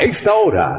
Esta hora,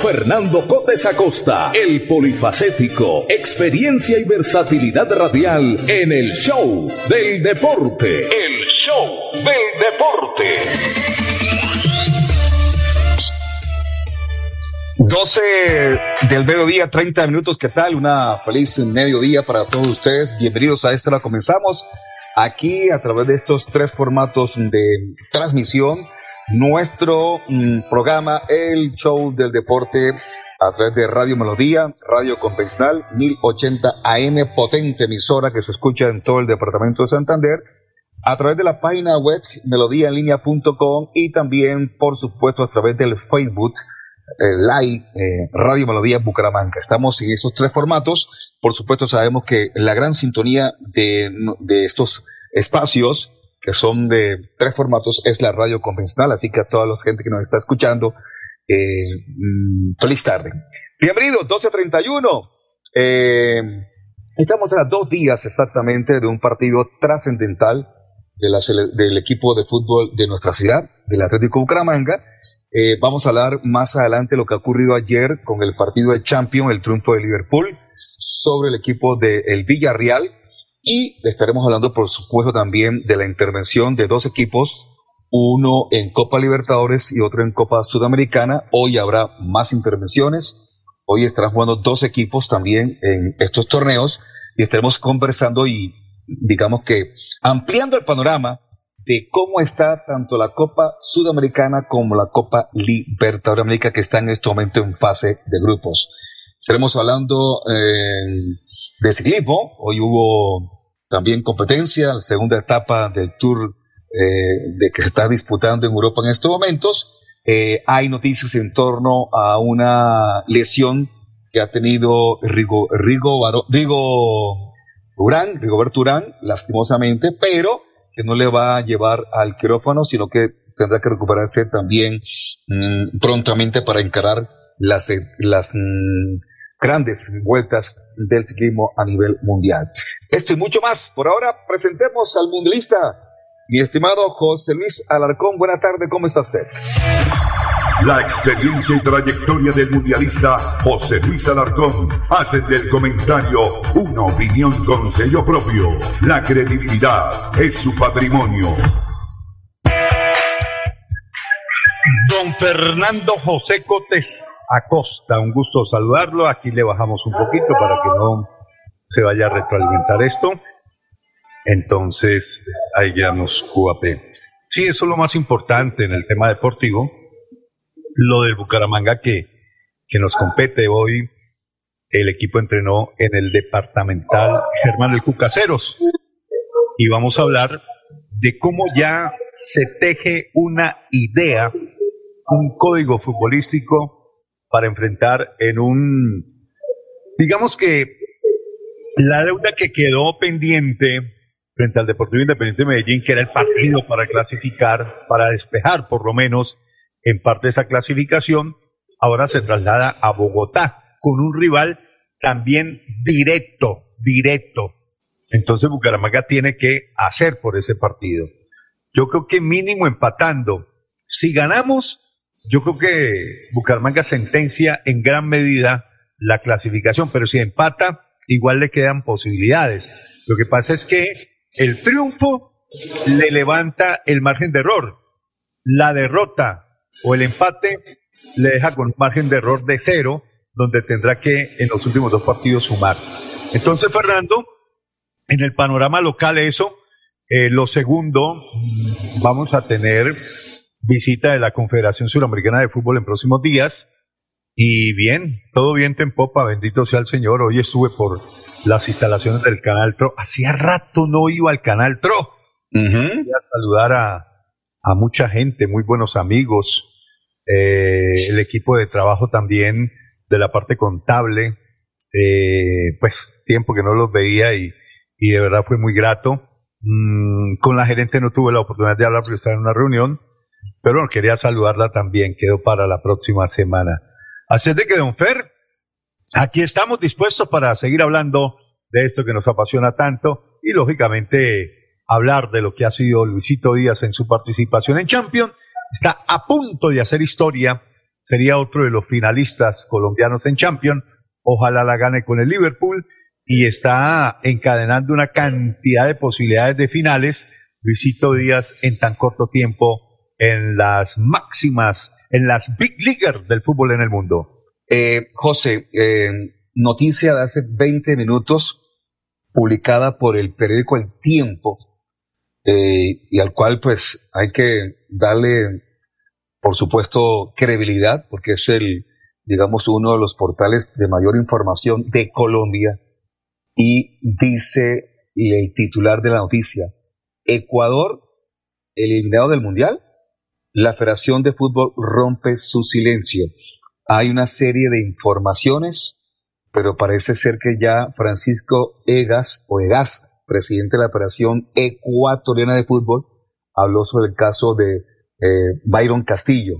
Fernando Cotes Acosta, el polifacético, experiencia y versatilidad radial en el show del deporte. El show del deporte. 12 del mediodía, 30 minutos, ¿qué tal? Una feliz mediodía para todos ustedes. Bienvenidos a esto, la comenzamos aquí a través de estos tres formatos de transmisión nuestro mm, programa El Show del Deporte a través de Radio Melodía, Radio Convencional 1080 AM, potente emisora que se escucha en todo el departamento de Santander, a través de la página web melodíaenlínea.com y también, por supuesto, a través del Facebook eh, Live eh, Radio Melodía Bucaramanga. Estamos en esos tres formatos. Por supuesto, sabemos que la gran sintonía de, de estos espacios que son de tres formatos, es la radio convencional. Así que a toda la gente que nos está escuchando, eh, mm, feliz tarde. Bienvenidos, 12.31. Eh, estamos a dos días exactamente de un partido trascendental de del equipo de fútbol de nuestra ciudad, del Atlético Bucaramanga. Eh, vamos a hablar más adelante lo que ha ocurrido ayer con el partido de Champions, el triunfo de Liverpool sobre el equipo del Villarreal y estaremos hablando, por supuesto, también de la intervención de dos equipos, uno en Copa Libertadores y otro en Copa Sudamericana. Hoy habrá más intervenciones. Hoy estarán jugando dos equipos también en estos torneos y estaremos conversando y, digamos que, ampliando el panorama de cómo está tanto la Copa Sudamericana como la Copa Libertadores América que está en este momento en fase de grupos. Estaremos hablando eh, de ciclismo. Hoy hubo también competencia, la segunda etapa del Tour eh, de que se está disputando en Europa en estos momentos. Eh, hay noticias en torno a una lesión que ha tenido Rigo, Rigo, Rigo Urán, Rigoberto Urán, lastimosamente, pero que no le va a llevar al quirófano, sino que tendrá que recuperarse también mm, prontamente para encarar las, las mm, grandes vueltas del ciclismo a nivel mundial. Esto y mucho más. Por ahora presentemos al mundialista, mi estimado José Luis Alarcón. Buena tarde, ¿cómo está usted? La experiencia y trayectoria del mundialista José Luis Alarcón hace del comentario una opinión con sello propio. La credibilidad es su patrimonio. Don Fernando José Cotes Acosta. Un gusto saludarlo. Aquí le bajamos un poquito para que no se vaya a retroalimentar esto. Entonces, ahí ya nos QAP. Sí, eso es lo más importante en el tema deportivo. Lo del Bucaramanga que, que nos compete hoy. El equipo entrenó en el departamental Germán el Cucaseros. Y vamos a hablar de cómo ya se teje una idea, un código futbolístico para enfrentar en un, digamos que la deuda que quedó pendiente frente al Deportivo Independiente de Medellín, que era el partido para clasificar, para despejar por lo menos en parte esa clasificación, ahora se traslada a Bogotá con un rival también directo, directo. Entonces Bucaramanga tiene que hacer por ese partido. Yo creo que mínimo empatando. Si ganamos, yo creo que Bucaramanga sentencia en gran medida la clasificación, pero si empata, igual le quedan posibilidades. Lo que pasa es que el triunfo le levanta el margen de error. La derrota o el empate le deja con margen de error de cero donde tendrá que en los últimos dos partidos sumar. Entonces, Fernando, en el panorama local eso, eh, lo segundo, vamos a tener visita de la Confederación Suramericana de Fútbol en próximos días. Y bien, todo viento en popa, bendito sea el Señor. Hoy estuve por las instalaciones del Canal TRO. Hacía rato no iba al Canal TRO. a saludar a, a, mucha gente, muy buenos amigos. Eh, el equipo de trabajo también de la parte contable. Eh, pues tiempo que no los veía y, y de verdad fue muy grato. Mm, con la gerente no tuve la oportunidad de hablar porque estaba en una reunión, pero bueno, quería saludarla también. Quedó para la próxima semana. Así es de que, don Fer, aquí estamos dispuestos para seguir hablando de esto que nos apasiona tanto y, lógicamente, hablar de lo que ha sido Luisito Díaz en su participación en Champions. Está a punto de hacer historia. Sería otro de los finalistas colombianos en Champions. Ojalá la gane con el Liverpool y está encadenando una cantidad de posibilidades de finales. Luisito Díaz en tan corto tiempo en las máximas en las big leaguers del fútbol en el mundo. Eh, José, eh, noticia de hace 20 minutos publicada por el periódico El Tiempo eh, y al cual pues hay que darle, por supuesto, credibilidad porque es el, digamos, uno de los portales de mayor información de Colombia y dice el titular de la noticia, Ecuador eliminado del Mundial la Federación de Fútbol rompe su silencio. Hay una serie de informaciones, pero parece ser que ya Francisco Egas o Egas, presidente de la Federación Ecuatoriana de Fútbol, habló sobre el caso de eh, Byron Castillo.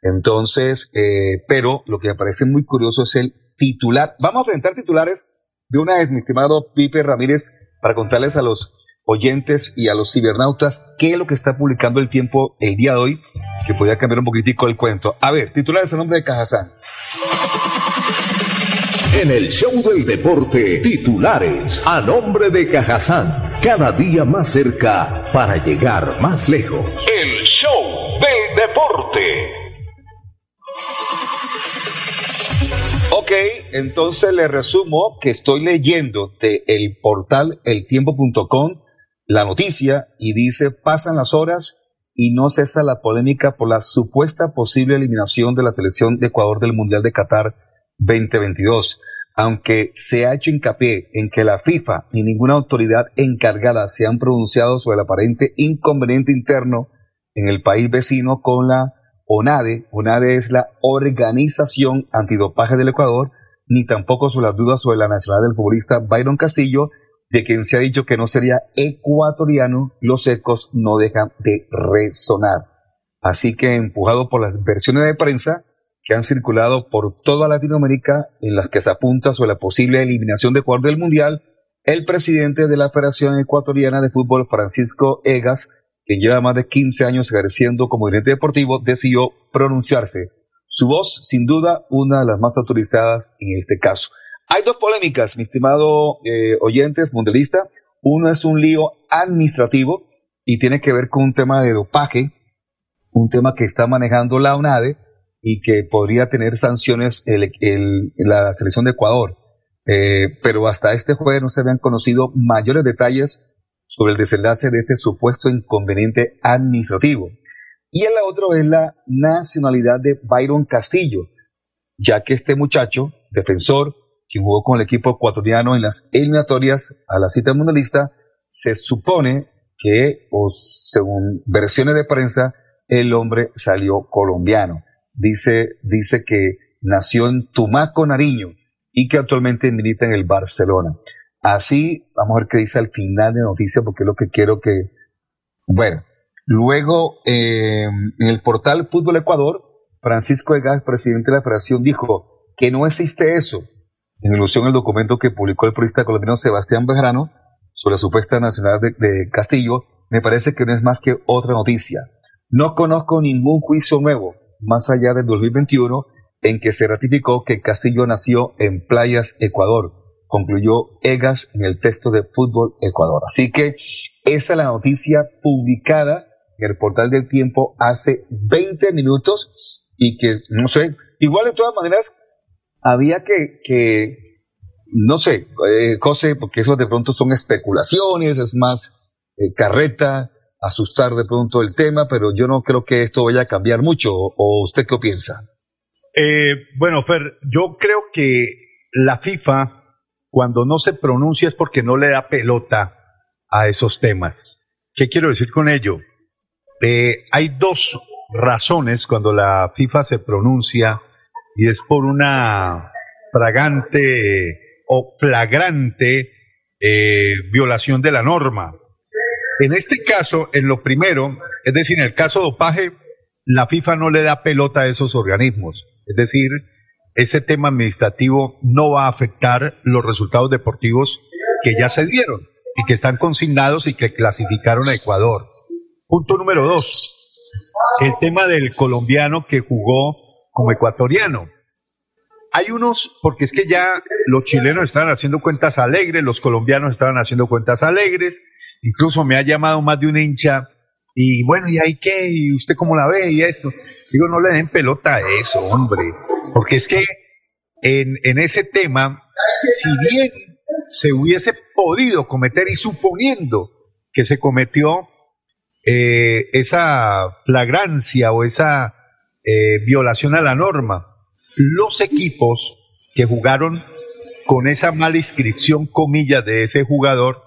Entonces, eh, pero lo que me parece muy curioso es el titular. Vamos a presentar titulares de una vez, mi estimado Pipe Ramírez, para contarles a los oyentes y a los cibernautas qué es lo que está publicando el tiempo el día de hoy, que podía cambiar un poquitico el cuento. A ver, titulares a nombre de Cajazán. En el show del deporte, titulares a nombre de Cajazán, cada día más cerca para llegar más lejos. El show del deporte. Ok, entonces le resumo que estoy leyendo de el portal eltiempo.com la noticia y dice, pasan las horas y no cesa la polémica por la supuesta posible eliminación de la selección de Ecuador del Mundial de Qatar 2022. Aunque se ha hecho hincapié en que la FIFA ni ninguna autoridad encargada se han pronunciado sobre el aparente inconveniente interno en el país vecino con la ONADE, ONADE es la Organización Antidopaje del Ecuador, ni tampoco sobre las dudas sobre la nacionalidad del futbolista Byron Castillo, de quien se ha dicho que no sería ecuatoriano, los ecos no dejan de resonar. Así que empujado por las versiones de prensa que han circulado por toda Latinoamérica en las que se apunta sobre la posible eliminación de Ecuador del Mundial, el presidente de la Federación Ecuatoriana de Fútbol, Francisco Egas, quien lleva más de 15 años ejerciendo como dirigente deportivo, decidió pronunciarse. Su voz, sin duda, una de las más autorizadas en este caso. Hay dos polémicas, mi estimado eh, oyentes mundialista. Uno es un lío administrativo y tiene que ver con un tema de dopaje, un tema que está manejando la UNADE y que podría tener sanciones en la selección de Ecuador. Eh, pero hasta este jueves no se habían conocido mayores detalles sobre el desenlace de este supuesto inconveniente administrativo. Y el otro es la nacionalidad de Byron Castillo, ya que este muchacho, defensor, quien jugó con el equipo ecuatoriano en las eliminatorias a la cita mundialista, se supone que, o según versiones de prensa, el hombre salió colombiano. Dice, dice que nació en Tumaco, Nariño, y que actualmente milita en el Barcelona. Así, vamos a ver qué dice al final de la noticia, porque es lo que quiero que... Bueno, luego eh, en el portal Fútbol Ecuador, Francisco Egas, presidente de la federación, dijo que no existe eso en ilusión el documento que publicó el periodista colombiano Sebastián Bejarano sobre la supuesta nacionalidad de, Castillo, me parece que no es más que otra noticia. No conozco ningún juicio nuevo, más allá del 2021, en que se ratificó que Castillo nació en Playas, Ecuador, concluyó Egas en el texto de Fútbol Ecuador. Así que esa es la noticia publicada en el portal del tiempo hace 20 minutos y que, no sé, igual de todas maneras, había que, que no sé, eh, José, porque eso de pronto son especulaciones, es más eh, carreta, asustar de pronto el tema, pero yo no creo que esto vaya a cambiar mucho. ¿O usted qué piensa? Eh, bueno, Fer, yo creo que la FIFA, cuando no se pronuncia es porque no le da pelota a esos temas. ¿Qué quiero decir con ello? Eh, hay dos razones cuando la FIFA se pronuncia y es por una fragante o flagrante eh, violación de la norma. En este caso, en lo primero, es decir, en el caso dopaje, la FIFA no le da pelota a esos organismos. Es decir, ese tema administrativo no va a afectar los resultados deportivos que ya se dieron y que están consignados y que clasificaron a Ecuador. Punto número dos, el tema del colombiano que jugó como ecuatoriano. Hay unos, porque es que ya los chilenos estaban haciendo cuentas alegres, los colombianos estaban haciendo cuentas alegres, incluso me ha llamado más de un hincha, y bueno, ¿y ahí qué? ¿Y usted cómo la ve? Y esto. Digo, no le den pelota a eso, hombre, porque es que en, en ese tema, si bien se hubiese podido cometer y suponiendo que se cometió eh, esa flagrancia o esa eh, violación a la norma, los equipos que jugaron con esa mala inscripción, comillas, de ese jugador,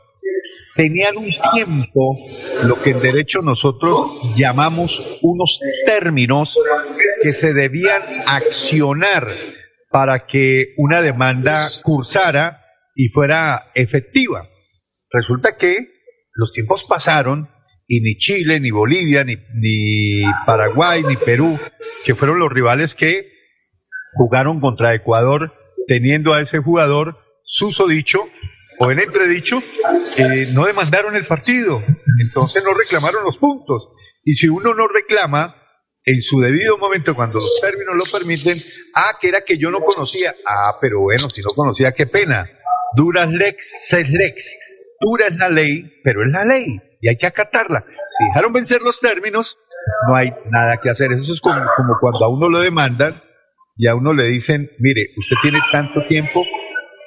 tenían un tiempo, lo que en derecho nosotros llamamos unos términos que se debían accionar para que una demanda cursara y fuera efectiva. Resulta que los tiempos pasaron y ni Chile, ni Bolivia, ni, ni Paraguay, ni Perú, que fueron los rivales que jugaron contra Ecuador, teniendo a ese jugador susodicho o en entredicho, eh, no demandaron el partido, entonces no reclamaron los puntos. Y si uno no reclama en su debido momento, cuando los términos lo permiten, ah, que era que yo no conocía, ah, pero bueno, si no conocía, qué pena. Duras lex, ses lex. Dura es la ley, pero es la ley y hay que acatarla. Si dejaron vencer los términos, no hay nada que hacer. Eso es como, cuando a uno lo demandan y a uno le dicen, mire, usted tiene tanto tiempo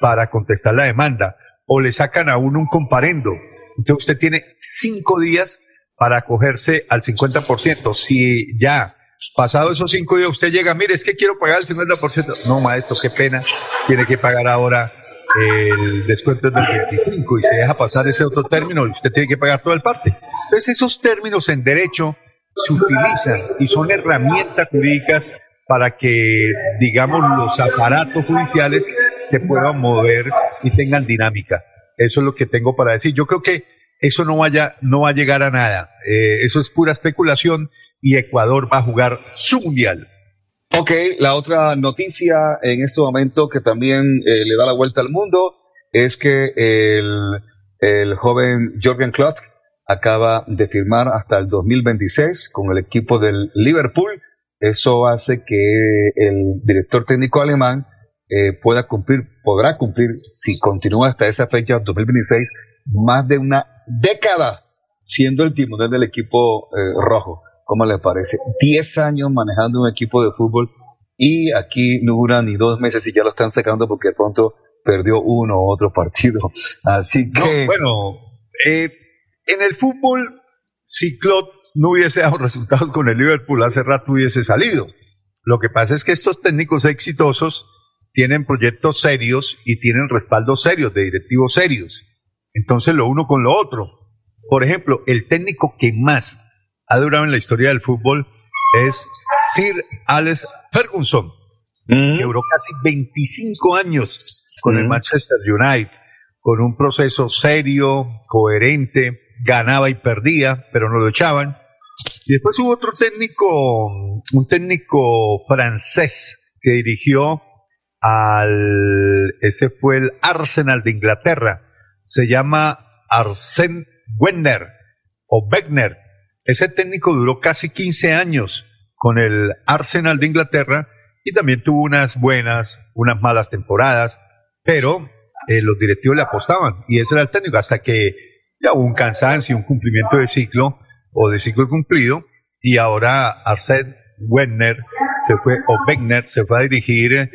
para contestar la demanda o le sacan a uno un comparendo. Entonces usted tiene cinco días para acogerse al 50%. Si ya pasado esos cinco días usted llega, mire, es que quiero pagar el 50%. No, maestro, qué pena, tiene que pagar ahora el descuento del 25 y se deja pasar ese otro término y usted tiene que pagar toda el parte. Entonces esos términos en derecho se utilizan y son herramientas jurídicas para que, digamos, los aparatos judiciales se puedan mover y tengan dinámica. Eso es lo que tengo para decir. Yo creo que eso no, vaya, no va a llegar a nada. Eh, eso es pura especulación y Ecuador va a jugar su mundial. Ok, la otra noticia en este momento que también eh, le da la vuelta al mundo es que el, el joven Jorgen Klopp acaba de firmar hasta el 2026 con el equipo del Liverpool eso hace que el director técnico alemán eh, pueda cumplir, podrá cumplir, si continúa hasta esa fecha, 2026, más de una década siendo el timonel del equipo eh, rojo. ¿Cómo le parece? Diez años manejando un equipo de fútbol y aquí no dura ni dos meses y ya lo están sacando porque de pronto perdió uno u otro partido. Así que... bueno, eh, en el fútbol, si Claude no hubiese dado resultados con el Liverpool, hace rato hubiese salido. Lo que pasa es que estos técnicos exitosos tienen proyectos serios y tienen respaldos serios, de directivos serios. Entonces lo uno con lo otro. Por ejemplo, el técnico que más ha durado en la historia del fútbol es Sir Alex Ferguson, mm. que duró casi 25 años con el mm. Manchester United, con un proceso serio, coherente, ganaba y perdía, pero no lo echaban. Y después hubo otro técnico, un técnico francés que dirigió al, ese fue el Arsenal de Inglaterra, se llama Arsène Wenger o Wenger. Ese técnico duró casi 15 años con el Arsenal de Inglaterra y también tuvo unas buenas, unas malas temporadas, pero eh, los directivos le apostaban y ese era el técnico hasta que ya hubo un cansancio, un cumplimiento de ciclo o de ciclo cumplido, y ahora Arsène Wegner se fue, o Wegner se fue a dirigir eh,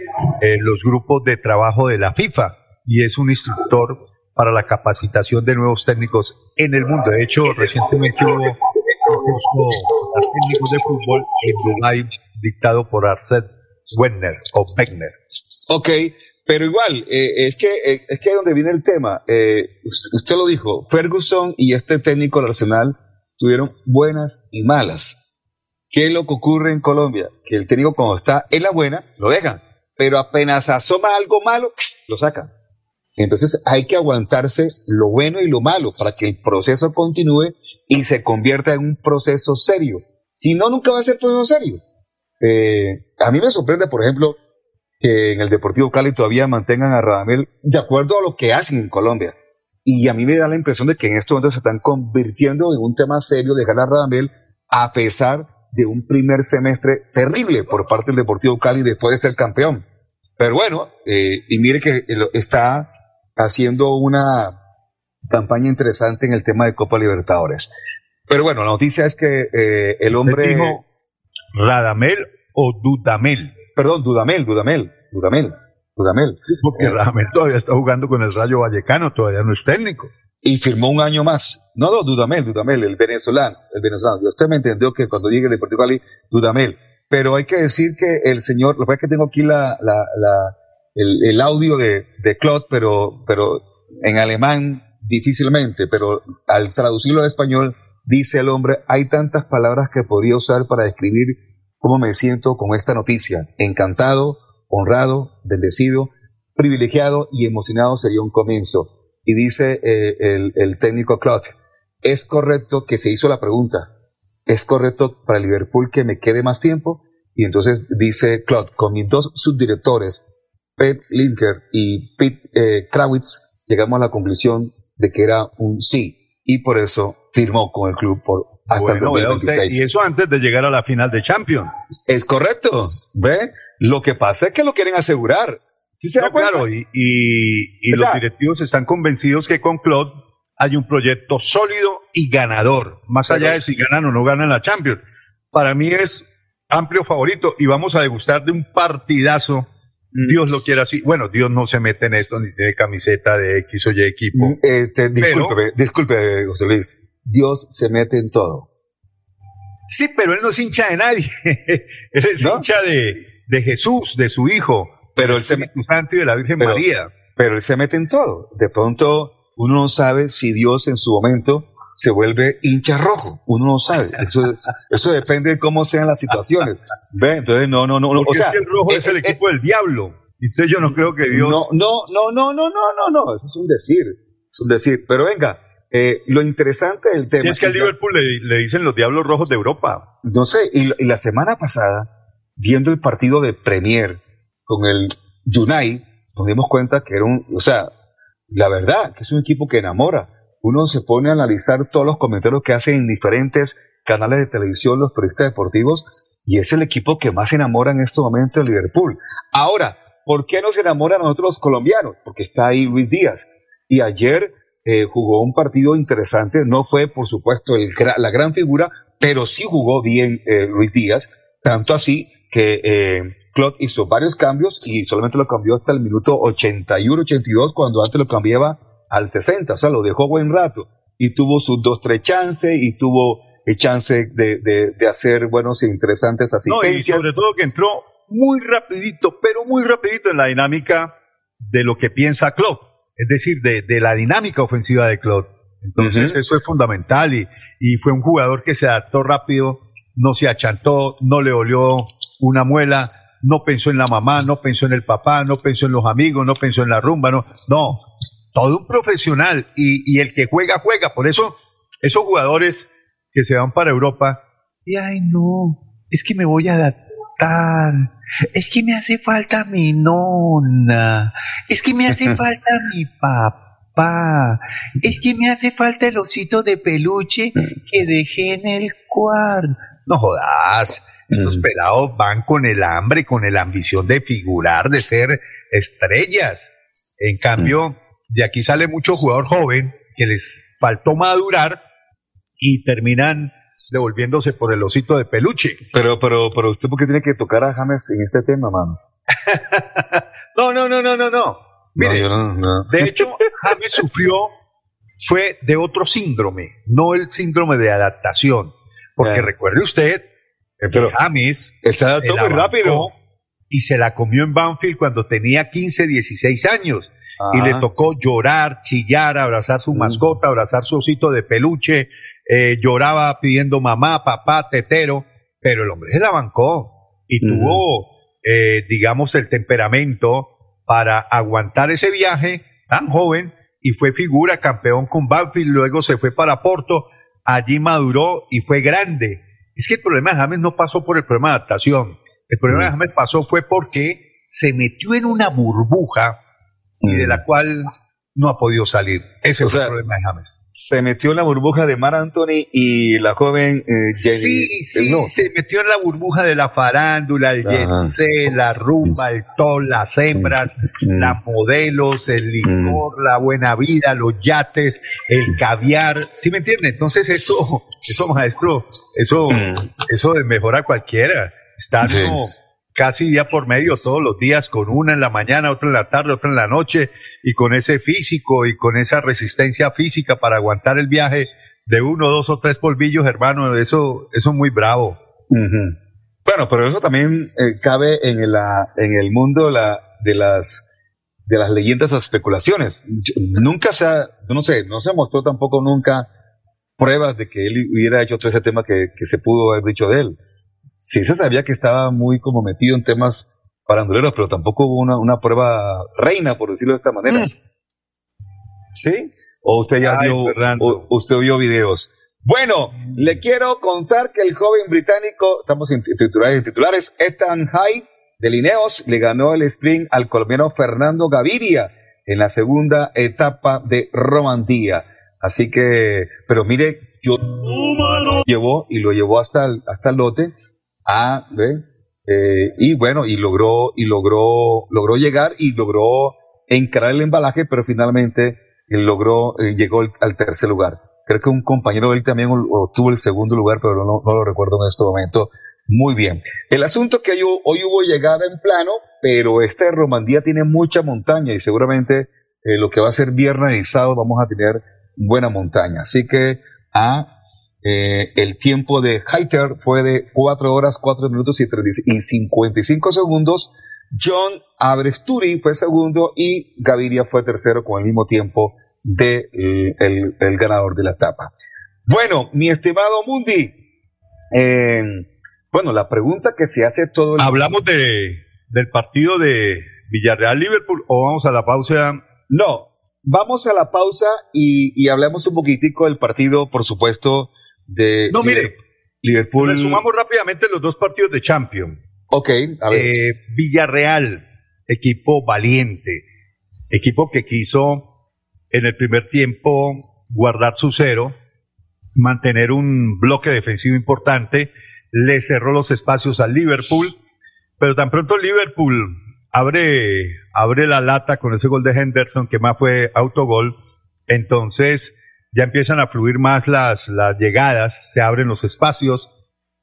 los grupos de trabajo de la FIFA y es un instructor para la capacitación de nuevos técnicos en el mundo. De hecho, recientemente hubo un curso técnicos de fútbol en Dubai dictado por Arsène Wenger o Wenger. Ok, pero igual, eh, es que eh, es que donde viene el tema. Eh, usted, lo dijo, Ferguson y este técnico del Arsenal tuvieron buenas y malas. ¿Qué es lo que ocurre en Colombia? Que el técnico cuando está en la buena, lo dejan, pero apenas asoma algo malo, lo sacan. Entonces hay que aguantarse lo bueno y lo malo para que el proceso continúe y se convierta en un proceso serio. Si no, nunca va a ser proceso serio. Eh, a mí me sorprende, por ejemplo, que en el Deportivo Cali todavía mantengan a Radamel de acuerdo a lo que hacen en Colombia. Y a mí me da la impresión de que en estos momentos se están convirtiendo en un tema serio dejar a Radamel a pesar de un primer semestre terrible por parte del Deportivo Cali después de ser campeón. Pero bueno, eh, y mire que está haciendo una campaña interesante en el tema de Copa Libertadores. Pero bueno, la noticia es que eh, el hombre... Dijo Radamel o Dudamel. Perdón, Dudamel, Dudamel, Dudamel, Dudamel. porque eh, Radamel todavía está jugando con el Rayo Vallecano, todavía no es técnico. Y firmó un año más. No, no, Dudamel, Dudamel, el venezolano, el venezolano. Usted me entendió que cuando llegue de Portugal, Dudamel. Pero hay que decir que el señor, lo que es que tengo aquí la, la, la el, audio de, de Claude, pero, pero en alemán difícilmente, pero al traducirlo al español, dice el hombre, hay tantas palabras que podría usar para describir cómo me siento con esta noticia. Encantado, honrado, bendecido, privilegiado y emocionado sería un comienzo. Y dice eh, el, técnico Claude, es correcto que se hizo la pregunta, es correcto para Liverpool que me quede más tiempo. Y entonces dice Claude, con mis dos subdirectores, Pep Linker y Pete eh, Krawitz, llegamos a la conclusión de que era un sí y por eso firmó con el club por hasta el 2026. y eso antes de llegar a la final de Champions. Es correcto, ¿ve? Lo que pasa es que lo quieren asegurar. ¿Sí se da cuenta? Claro, y, y, los directivos están convencidos que con Claude hay un proyecto sólido y ganador, más allá de si ganan o no ganan la Champions. Para mí es amplio favorito y vamos a degustar de un partidazo. Dios lo quiera así. Bueno, Dios no se mete en esto ni tiene camiseta de X o Y equipo. Mm, este, disculpe, disculpe, José Luis. Dios se mete en todo. Sí, pero él no es hincha de nadie. él es hincha de, de, Jesús, de su Hijo, pero él se mete Santo y de la Virgen María. Pero él se mete en todo. De pronto uno no sabe si Dios en su momento se vuelve hincha rojo. Uno no sabe. Eso, eso depende de cómo sean las situaciones. ¿Ve? Entonces, no, no, no. o sea, es que el rojo es, el equipo del diablo. Entonces yo no creo que Dios. No, no, no, no, no, no, no, no. Eso es un decir. Es un decir. Pero venga, eh, lo interesante del tema. es que al Liverpool le, dicen los diablos rojos de Europa. No sé, y, y, la semana pasada, viendo el partido de Premier con el United, nos dimos cuenta que era un. O sea, la verdad, que es un equipo que enamora uno se pone a analizar todos los comentarios que hacen en diferentes canales de televisión los periodistas deportivos y es el equipo que más se enamora en este momento de Liverpool. Ahora, ¿por qué no se enamora a nosotros los colombianos? Porque está ahí Luis Díaz. Y ayer eh, jugó un partido interesante, no fue por supuesto la gran figura, pero sí jugó bien eh, Luis Díaz, tanto así que eh, Claude hizo varios cambios y solamente lo cambió hasta el minuto 81-82 cuando antes lo cambiaba al 60, o sea, lo dejó buen rato y tuvo sus dos, tres chances y tuvo el chance de, de, hacer buenos e interesantes asistencias. No, y sobre todo que entró muy rapidito, pero muy rapidito en la dinámica de lo que piensa Klopp, es decir, de, de la dinámica ofensiva de Klopp. Entonces eso es fundamental y, y fue un jugador que se adaptó rápido, no se achantó, no le olió una muela, no pensó en la mamá, no pensó en el papá, no pensó en los amigos, no pensó en la rumba, no, no, todo un profesional y, el que juega, juega. Por eso, esos jugadores que se van para Europa, y ay no, es que me voy a adaptar, es que me hace falta mi nona, es que me hace falta mi papá, es que me hace falta el osito de peluche que dejé en el cuarto. No jodas, estos mm. pelados van con el hambre, con la ambición de figurar, de ser estrellas. En cambio, mm de aquí sale mucho jugador joven que les faltó madurar y terminan devolviéndose por el osito de peluche. Pero, pero, pero usted por qué tiene que tocar a James en este tema, mano. no, no, no, no, no, no. Mire, de hecho, James sufrió, fue de otro síndrome, no el síndrome de adaptación. Porque recuerde usted, eh, pero James él se adaptó muy rápido y se la comió en Banfield cuando tenía 15, 16 años. Y le tocó llorar, chillar, abrazar su mascota, abrazar su osito de peluche, eh, lloraba pidiendo mamá, papá, tetero, pero el hombre se la bancó y mm. tuvo, eh, digamos, el temperamento para aguantar ese viaje tan joven y fue figura, campeón con Banfield, luego se fue para Porto, allí maduró y fue grande. Es que el problema de James no pasó por el problema de adaptación, el problema de mm. James pasó fue porque se metió en una burbuja y de la cual no ha podido salir. Ese es el problema de James. Se metió en la burbuja de Mar Anthony y la joven eh, Sí, sí, se metió en la burbuja de la farándula, el jet la rumba, el tol, las hembras, mm. las modelos, el licor, mm. la buena vida, los yates, el caviar. ¿Sí me entiende? Entonces eso, eso maestro, eso, mm. eso de mejora cualquiera. Está casi día por medio todos los días, con una en la mañana, otra en la tarde, otra en la noche, y con ese físico y con esa resistencia física para aguantar el viaje de uno, dos o tres polvillos, hermano, eso, eso es muy bravo. Bueno, pero eso también eh, cabe en, la, en el mundo de las de las leyendas o especulaciones. nunca se ha, no sé, no se mostró tampoco nunca pruebas de que él hubiera hecho todo ese tema que, que se pudo haber dicho de él sí se sabía que estaba muy como metido en temas paranduleros, pero tampoco hubo una, una prueba reina, por decirlo de esta manera. Mm. ¿Sí? ¿O usted ya vio, usted vio videos? Bueno, le quiero contar que el joven británico, estamos en titulares, titulares Ethan Hyde de Lineos le ganó el sprint al colombiano Fernando Gaviria en la segunda etapa de Romandía. Así que, pero mire, yo llevó y lo llevó hasta hasta el lote Ah, ¿ve? Eh, y bueno, y logró, y logró, logró llegar y logró encarar el embalaje, pero finalmente logró, eh, llegó al tercer lugar. Creo que un compañero de él también obtuvo el segundo lugar, pero no, lo recuerdo en este momento. Muy bien. El asunto que hoy, hoy hubo llegada en plano, pero esta Romandía tiene mucha montaña y seguramente eh, lo que va a ser viernes y sábado vamos a tener buena montaña. Así que a ah, eh, el tiempo de Heiter fue de 4 horas, 4 minutos y, 55 segundos. John Abresturi fue segundo y Gaviria fue tercero con el mismo tiempo de el, ganador de la etapa. Bueno, mi estimado Mundi, eh, bueno, la pregunta que se hace todo el ¿Hablamos de, del partido de Villarreal-Liverpool o vamos a la pausa? No, vamos a la pausa y, y hablamos un poquitico del partido, por supuesto, no, mire, Liverpool. sumamos rápidamente los dos partidos de Champions. Ok, a ver. Eh, Villarreal, equipo valiente, equipo que quiso en el primer tiempo guardar su cero, mantener un bloque defensivo importante, le cerró los espacios al Liverpool, pero tan pronto Liverpool abre, abre la lata con ese gol de Henderson, que más fue autogol, entonces ya empiezan a fluir más las, llegadas, se abren los espacios.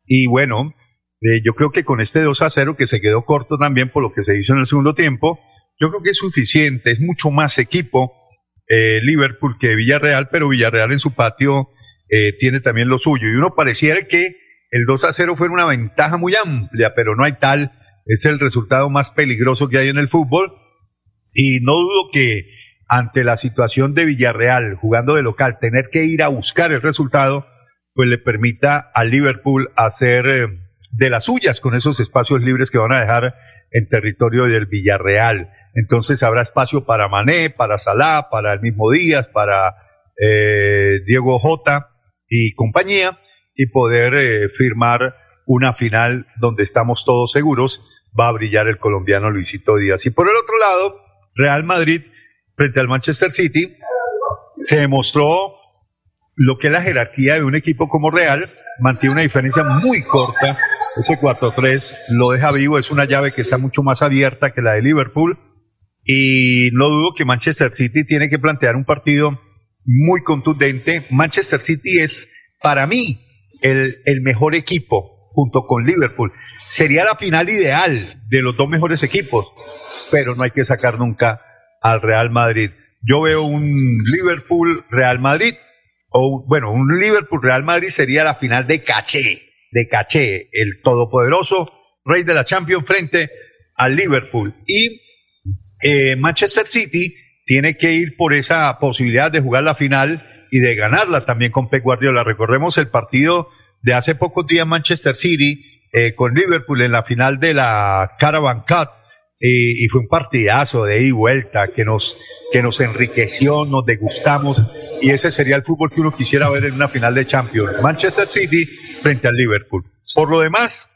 Y bueno, eh, yo creo que con este 2 a 0 que se quedó corto también por lo que se hizo en el segundo tiempo, yo creo que es suficiente, es mucho más equipo eh, Liverpool que Villarreal, pero Villarreal en su patio eh, tiene también lo suyo. Y uno pareciera que el 2 a 0 fue una ventaja muy amplia, pero no hay tal, es el resultado más peligroso que hay en el fútbol. Y no dudo que ante la situación de Villarreal jugando de local, tener que ir a buscar el resultado, pues le permita al Liverpool hacer eh, de las suyas con esos espacios libres que van a dejar en territorio del Villarreal. Entonces habrá espacio para Mané, para Salah, para el mismo Díaz, para eh, Diego Jota y compañía, y poder eh, firmar una final donde estamos todos seguros va a brillar el colombiano Luisito Díaz. Y por el otro lado, Real Madrid frente al Manchester City, se demostró lo que es la jerarquía de un equipo como Real, mantiene una diferencia muy corta, ese 4-3 lo deja vivo, es una llave que está mucho más abierta que la de Liverpool, y no dudo que Manchester City tiene que plantear un partido muy contundente. Manchester City es, para mí, el, el mejor equipo junto con Liverpool. Sería la final ideal de los dos mejores equipos, pero no hay que sacar nunca al Real Madrid. Yo veo un Liverpool-Real Madrid, o bueno, un Liverpool-Real Madrid sería la final de caché, de caché, el todopoderoso rey de la Champions frente al Liverpool. Y eh, Manchester City tiene que ir por esa posibilidad de jugar la final y de ganarla también con Pep Guardiola. Recordemos el partido de hace pocos días Manchester City eh, con Liverpool en la final de la Caravan Cup y, fue un partidazo de ida y vuelta que nos, que nos enriqueció, nos degustamos y ese sería el fútbol que uno quisiera ver en una final de Champions. Manchester City frente al Liverpool. Por lo demás,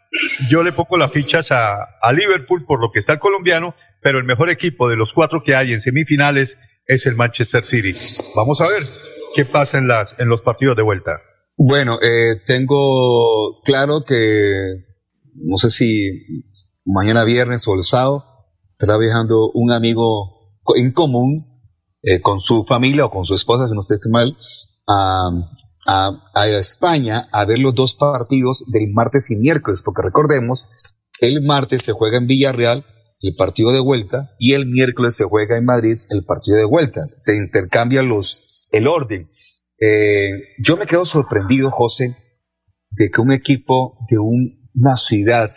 yo le pongo las fichas a, a Liverpool por lo que está el colombiano, pero el mejor equipo de los cuatro que hay en semifinales es el Manchester City. Vamos a ver qué pasa en, las, en los partidos de vuelta. Bueno, eh, tengo claro que no sé si mañana viernes o el sábado estará viajando un amigo en común eh, con su familia o con su esposa, si no estoy mal, a, a, España a ver los dos partidos del martes y miércoles, porque recordemos, el martes se juega en Villarreal el partido de vuelta y el miércoles se juega en Madrid el partido de vuelta. Se intercambian los, el orden. Eh, yo me quedo sorprendido, José, de que un equipo de una ciudad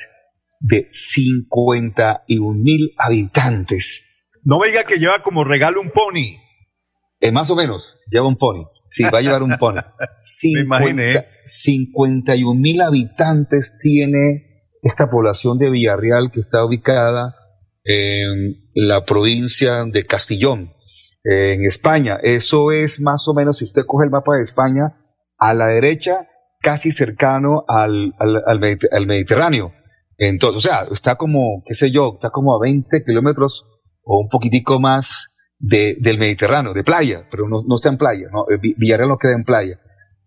de 51 mil habitantes. No me diga que lleva como regalo un pony. Eh, más o menos, lleva un pony. Sí, va a llevar un pony. 50, 51 mil habitantes tiene esta población de Villarreal que está ubicada en la provincia de Castellón en España. Eso es más o menos, si usted coge el mapa de España, a la derecha, casi cercano al, al, Mediterráneo. Entonces, o sea, está como, qué sé yo, está como a 20 kilómetros o un poquitico más de, del Mediterráneo, de playa, pero no, no está en playa, ¿no? Eh, Villarreal no queda en playa.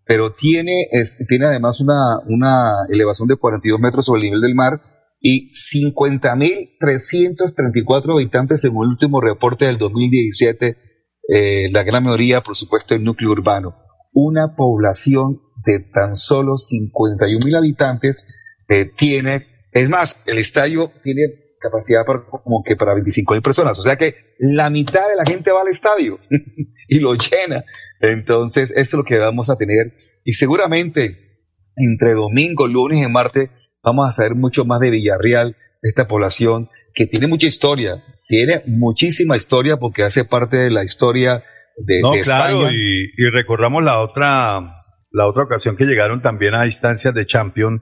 Pero tiene, es, tiene además una, una elevación de 42 metros sobre el nivel del mar y 50.334 habitantes según el último reporte del 2017 eh, la gran mayoría, por supuesto, el núcleo urbano. Una población de tan solo 51 mil habitantes eh, tiene, es más, el estadio tiene capacidad para, como que para 25 mil personas, o sea que la mitad de la gente va al estadio y lo llena. Entonces, eso es lo que vamos a tener y seguramente entre domingo, lunes y martes vamos a saber mucho más de Villarreal, de esta población que tiene mucha historia, tiene muchísima historia porque hace parte de la historia de, no, claro, Y, recordamos la otra, la otra ocasión que llegaron también a instancias de Champions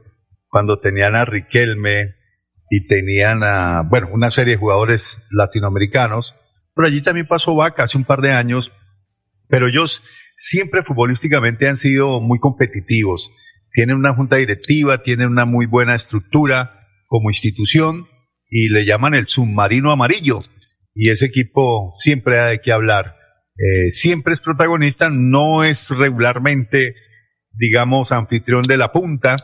cuando tenían a Riquelme y tenían a, bueno, una serie de jugadores latinoamericanos. Por allí también pasó Vaca hace un par de años, pero ellos siempre futbolísticamente han sido muy competitivos. Tienen una junta directiva, tienen una muy buena estructura como institución y le llaman el submarino amarillo. Y ese equipo siempre ha de qué hablar. Eh, siempre es protagonista, no es regularmente, digamos, anfitrión de la punta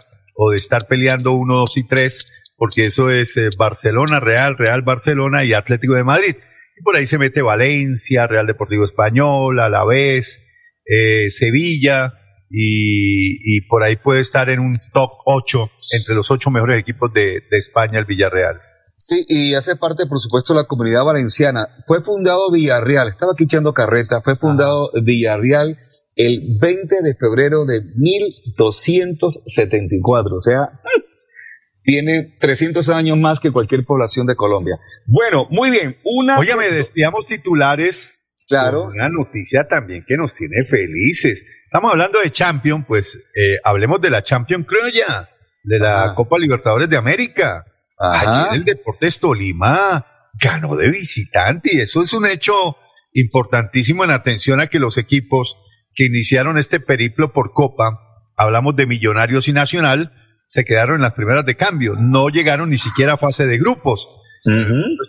o de estar peleando uno, dos y tres, porque eso es eh, Barcelona, Real, Real Barcelona y Atlético de Madrid. Y por ahí se mete Valencia, Real Deportivo Español, Alavés, eh, Sevilla, y, y, por ahí puede estar en un top 8 entre los ocho mejores equipos de España, el Villarreal. Sí, y hace parte, por supuesto, de la comunidad valenciana. Fue fundado Villarreal, estaba aquí echando carreta, fue fundado Villarreal el 20 de febrero de 1274, o sea, tiene 300 años más que cualquier población de Colombia. Bueno, muy bien, una... Oye, me despidamos titulares. Claro. Una noticia también que nos tiene felices. Estamos hablando de Champion, pues eh, hablemos de la Champion creo ya, de la Copa Libertadores de América. Ayer el Deportes Tolima ganó de visitante y eso es un hecho importantísimo en atención a que los equipos que iniciaron este periplo por Copa, hablamos de Millonarios y Nacional, se quedaron en las primeras de cambio, no llegaron ni siquiera a fase de grupos.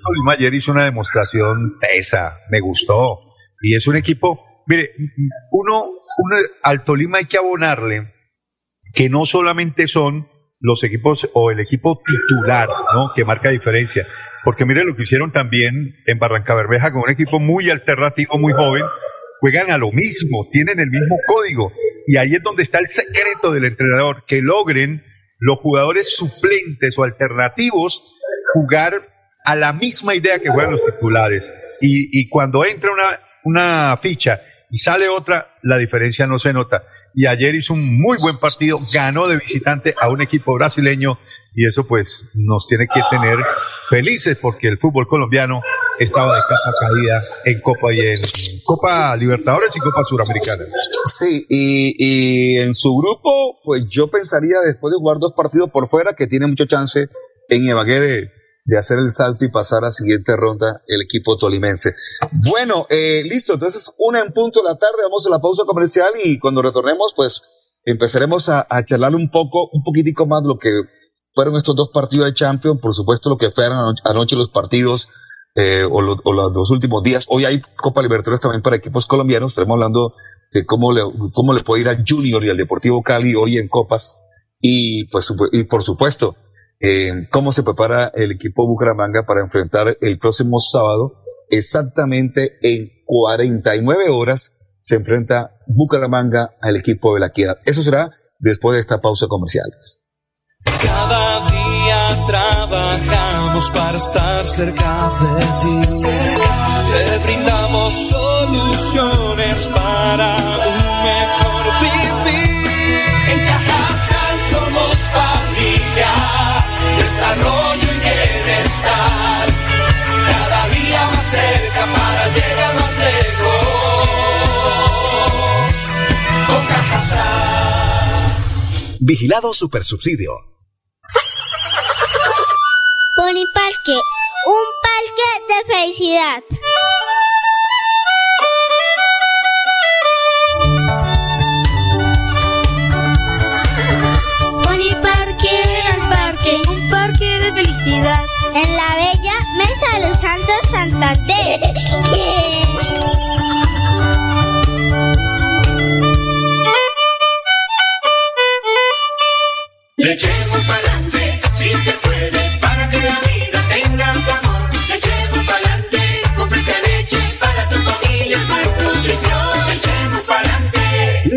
Tolima ayer hizo una demostración pesa, me gustó. Y es un equipo, mire, uno, uno al Tolima hay que abonarle que no solamente son los equipos o el equipo titular, ¿no? Que marca diferencia. Porque mire lo que hicieron también en Barranca Bermeja con un equipo muy alternativo, muy joven. Juegan a lo mismo, tienen el mismo código. Y ahí es donde está el secreto del entrenador, que logren los jugadores suplentes o alternativos jugar a la misma idea que juegan los titulares. Y, cuando entra una, una ficha y sale otra, la diferencia no se nota. Y ayer hizo un muy buen partido, ganó de visitante a un equipo brasileño y eso pues nos tiene que tener felices porque el fútbol colombiano estaba de capa caída en Copa y en Copa Libertadores y Copa Suramericana. Sí, y, y, en su grupo, pues yo pensaría después de jugar dos partidos por fuera que tiene mucho chance en Ibagué de, de hacer el salto y pasar a la siguiente ronda el equipo tolimense. Bueno, eh, listo, entonces una en punto de la tarde, vamos a la pausa comercial y cuando retornemos, pues empezaremos a, charlar un poco, un poquitico más lo que fueron estos dos partidos de Champions, por supuesto lo que fueron anoche, los partidos eh, o, los dos últimos días. Hoy hay Copa Libertadores también para equipos colombianos. Estamos hablando de cómo le, cómo le puede ir al Junior y al Deportivo Cali hoy en Copas. Y, pues, y por supuesto, eh, cómo se prepara el equipo Bucaramanga para enfrentar el próximo sábado. Exactamente en 49 horas se enfrenta Bucaramanga al equipo de la Quiedad. Eso será después de esta pausa comercial. Cada día trabajamos para estar cerca de ti. Te brindamos soluciones para Vigilado Supersubsidio. Pony Parque, un parque de felicidad. Pony Parque, el parque, un parque de felicidad. En la bella Mesa de los Santos Santander. Echemos pa'lante, si se puede, para que la vida tenga sabor.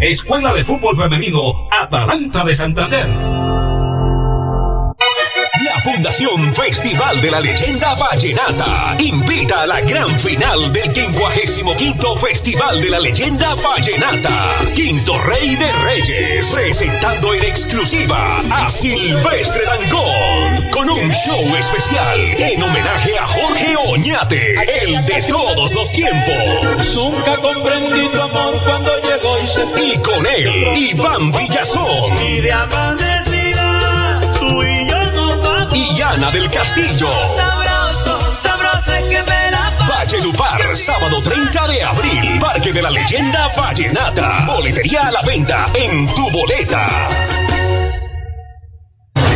Escuela de Fútbol Femenino Atalanta de Santander. La Fundación Festival de la Leyenda Vallenata invita a la gran final del 55 Festival de la Leyenda Vallenata. Quinto Rey de Reyes, presentando en exclusiva a Silvestre Dangond con un show especial en homenaje a Jorge Oñate, el de todos los tiempos. Nunca comprendí tu amor cuando llegó y se. Y con él, Iván Villazón Y de y Ana del Castillo. Sabroso, sabroso es que me la. Valledupar, sábado 30 de abril. Parque de la Leyenda Vallenata. Boletería a la venta en tu boleta.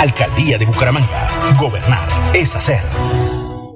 Alcaldía de Bucaramanga. Gobernar es hacer.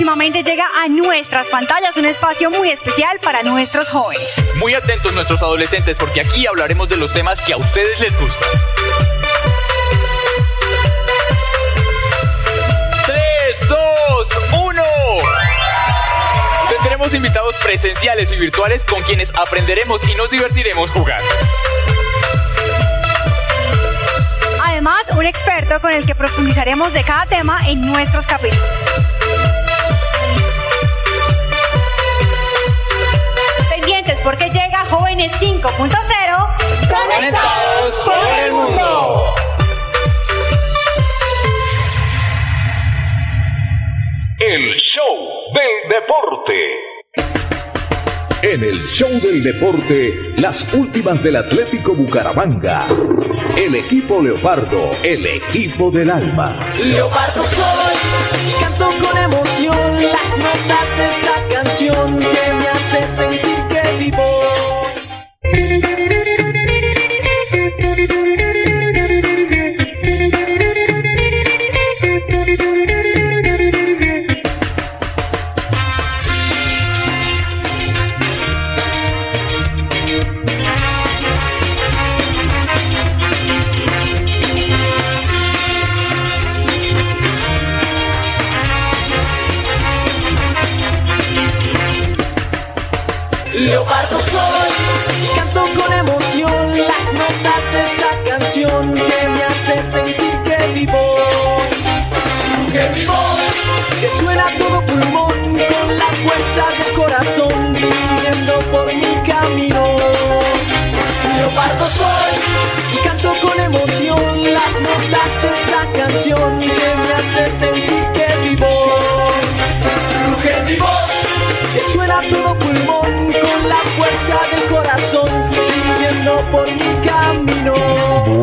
Próximamente llega a nuestras pantallas un espacio muy especial para nuestros jóvenes. Muy atentos nuestros adolescentes porque aquí hablaremos de los temas que a ustedes les gustan. 3, 2, 1. Tendremos invitados presenciales y virtuales con quienes aprenderemos y nos divertiremos jugando. Además, un experto con el que profundizaremos de cada tema en nuestros capítulos. Jóvenes 5.0 Conectados por el mundo. El show del deporte. En el show del deporte, las últimas del Atlético Bucaramanga. El equipo Leopardo, el equipo del alma. Leopardo soy, canto con emoción las notas de esta canción que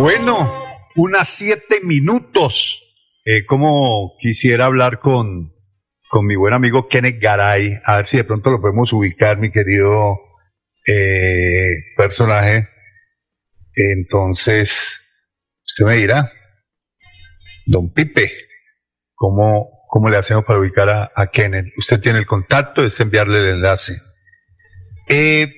Bueno, unas siete minutos. Eh, como quisiera hablar con, con mi buen amigo Kenneth Garay, a ver si de pronto lo podemos ubicar, mi querido eh, personaje. Entonces, usted me dirá, don Pipe, ¿cómo, cómo le hacemos para ubicar a, a Kenneth? Usted tiene el contacto, es enviarle el enlace. Eh,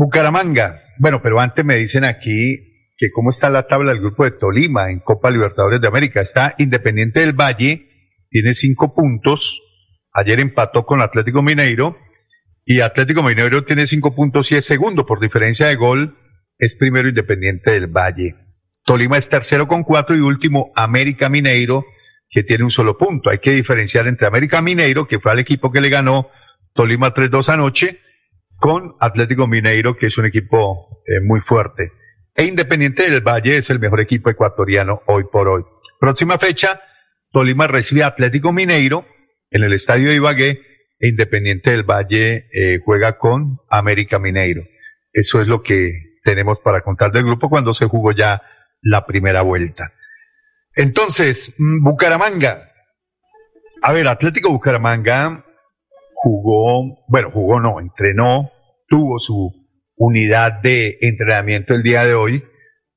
Bucaramanga, bueno, pero antes me dicen aquí que cómo está la tabla del grupo de Tolima en Copa Libertadores de América. Está Independiente del Valle, tiene cinco puntos. Ayer empató con Atlético Mineiro y Atlético Mineiro tiene cinco puntos y es segundo por diferencia de gol. Es primero Independiente del Valle. Tolima es tercero con cuatro y último América Mineiro que tiene un solo punto. Hay que diferenciar entre América Mineiro, que fue el equipo que le ganó Tolima 3-2 anoche, con Atlético Mineiro, que es un equipo eh, muy fuerte. E Independiente del Valle es el mejor equipo ecuatoriano hoy por hoy. Próxima fecha, Tolima recibe a Atlético Mineiro en el estadio de Ibagué e Independiente del Valle eh, juega con América Mineiro. Eso es lo que tenemos para contar del grupo cuando se jugó ya la primera vuelta. Entonces, mm, Bucaramanga. A ver, Atlético Bucaramanga jugó, bueno, jugó no, entrenó, tuvo su unidad de entrenamiento el día de hoy,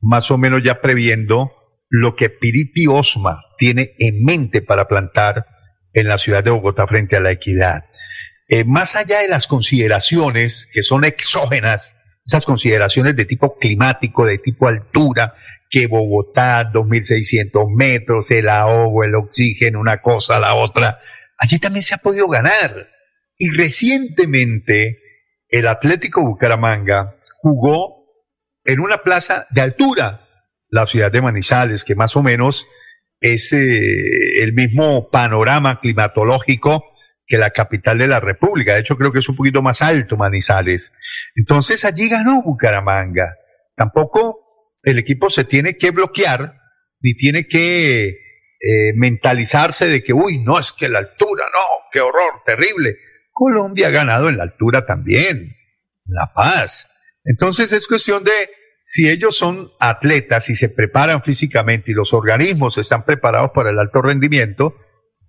más o menos ya previendo lo que Piripi Osma tiene en mente para plantar en la ciudad de Bogotá frente a la equidad. Eh, más allá de las consideraciones que son exógenas, esas consideraciones de tipo climático, de tipo altura, que Bogotá, 2.600 metros, el ahogo, el oxígeno, una cosa, la otra, allí también se ha podido ganar. Y recientemente el Atlético Bucaramanga jugó en una plaza de altura, la ciudad de Manizales, que más o menos es eh, el mismo panorama climatológico que la capital de la República. De hecho, creo que es un poquito más alto Manizales. Entonces allí ganó Bucaramanga. Tampoco el equipo se tiene que bloquear ni tiene que eh, mentalizarse de que, uy, no, es que la altura, no, qué horror, terrible. Colombia ha ganado en la altura también, La Paz. Entonces es cuestión de si ellos son atletas y se preparan físicamente y los organismos están preparados para el alto rendimiento,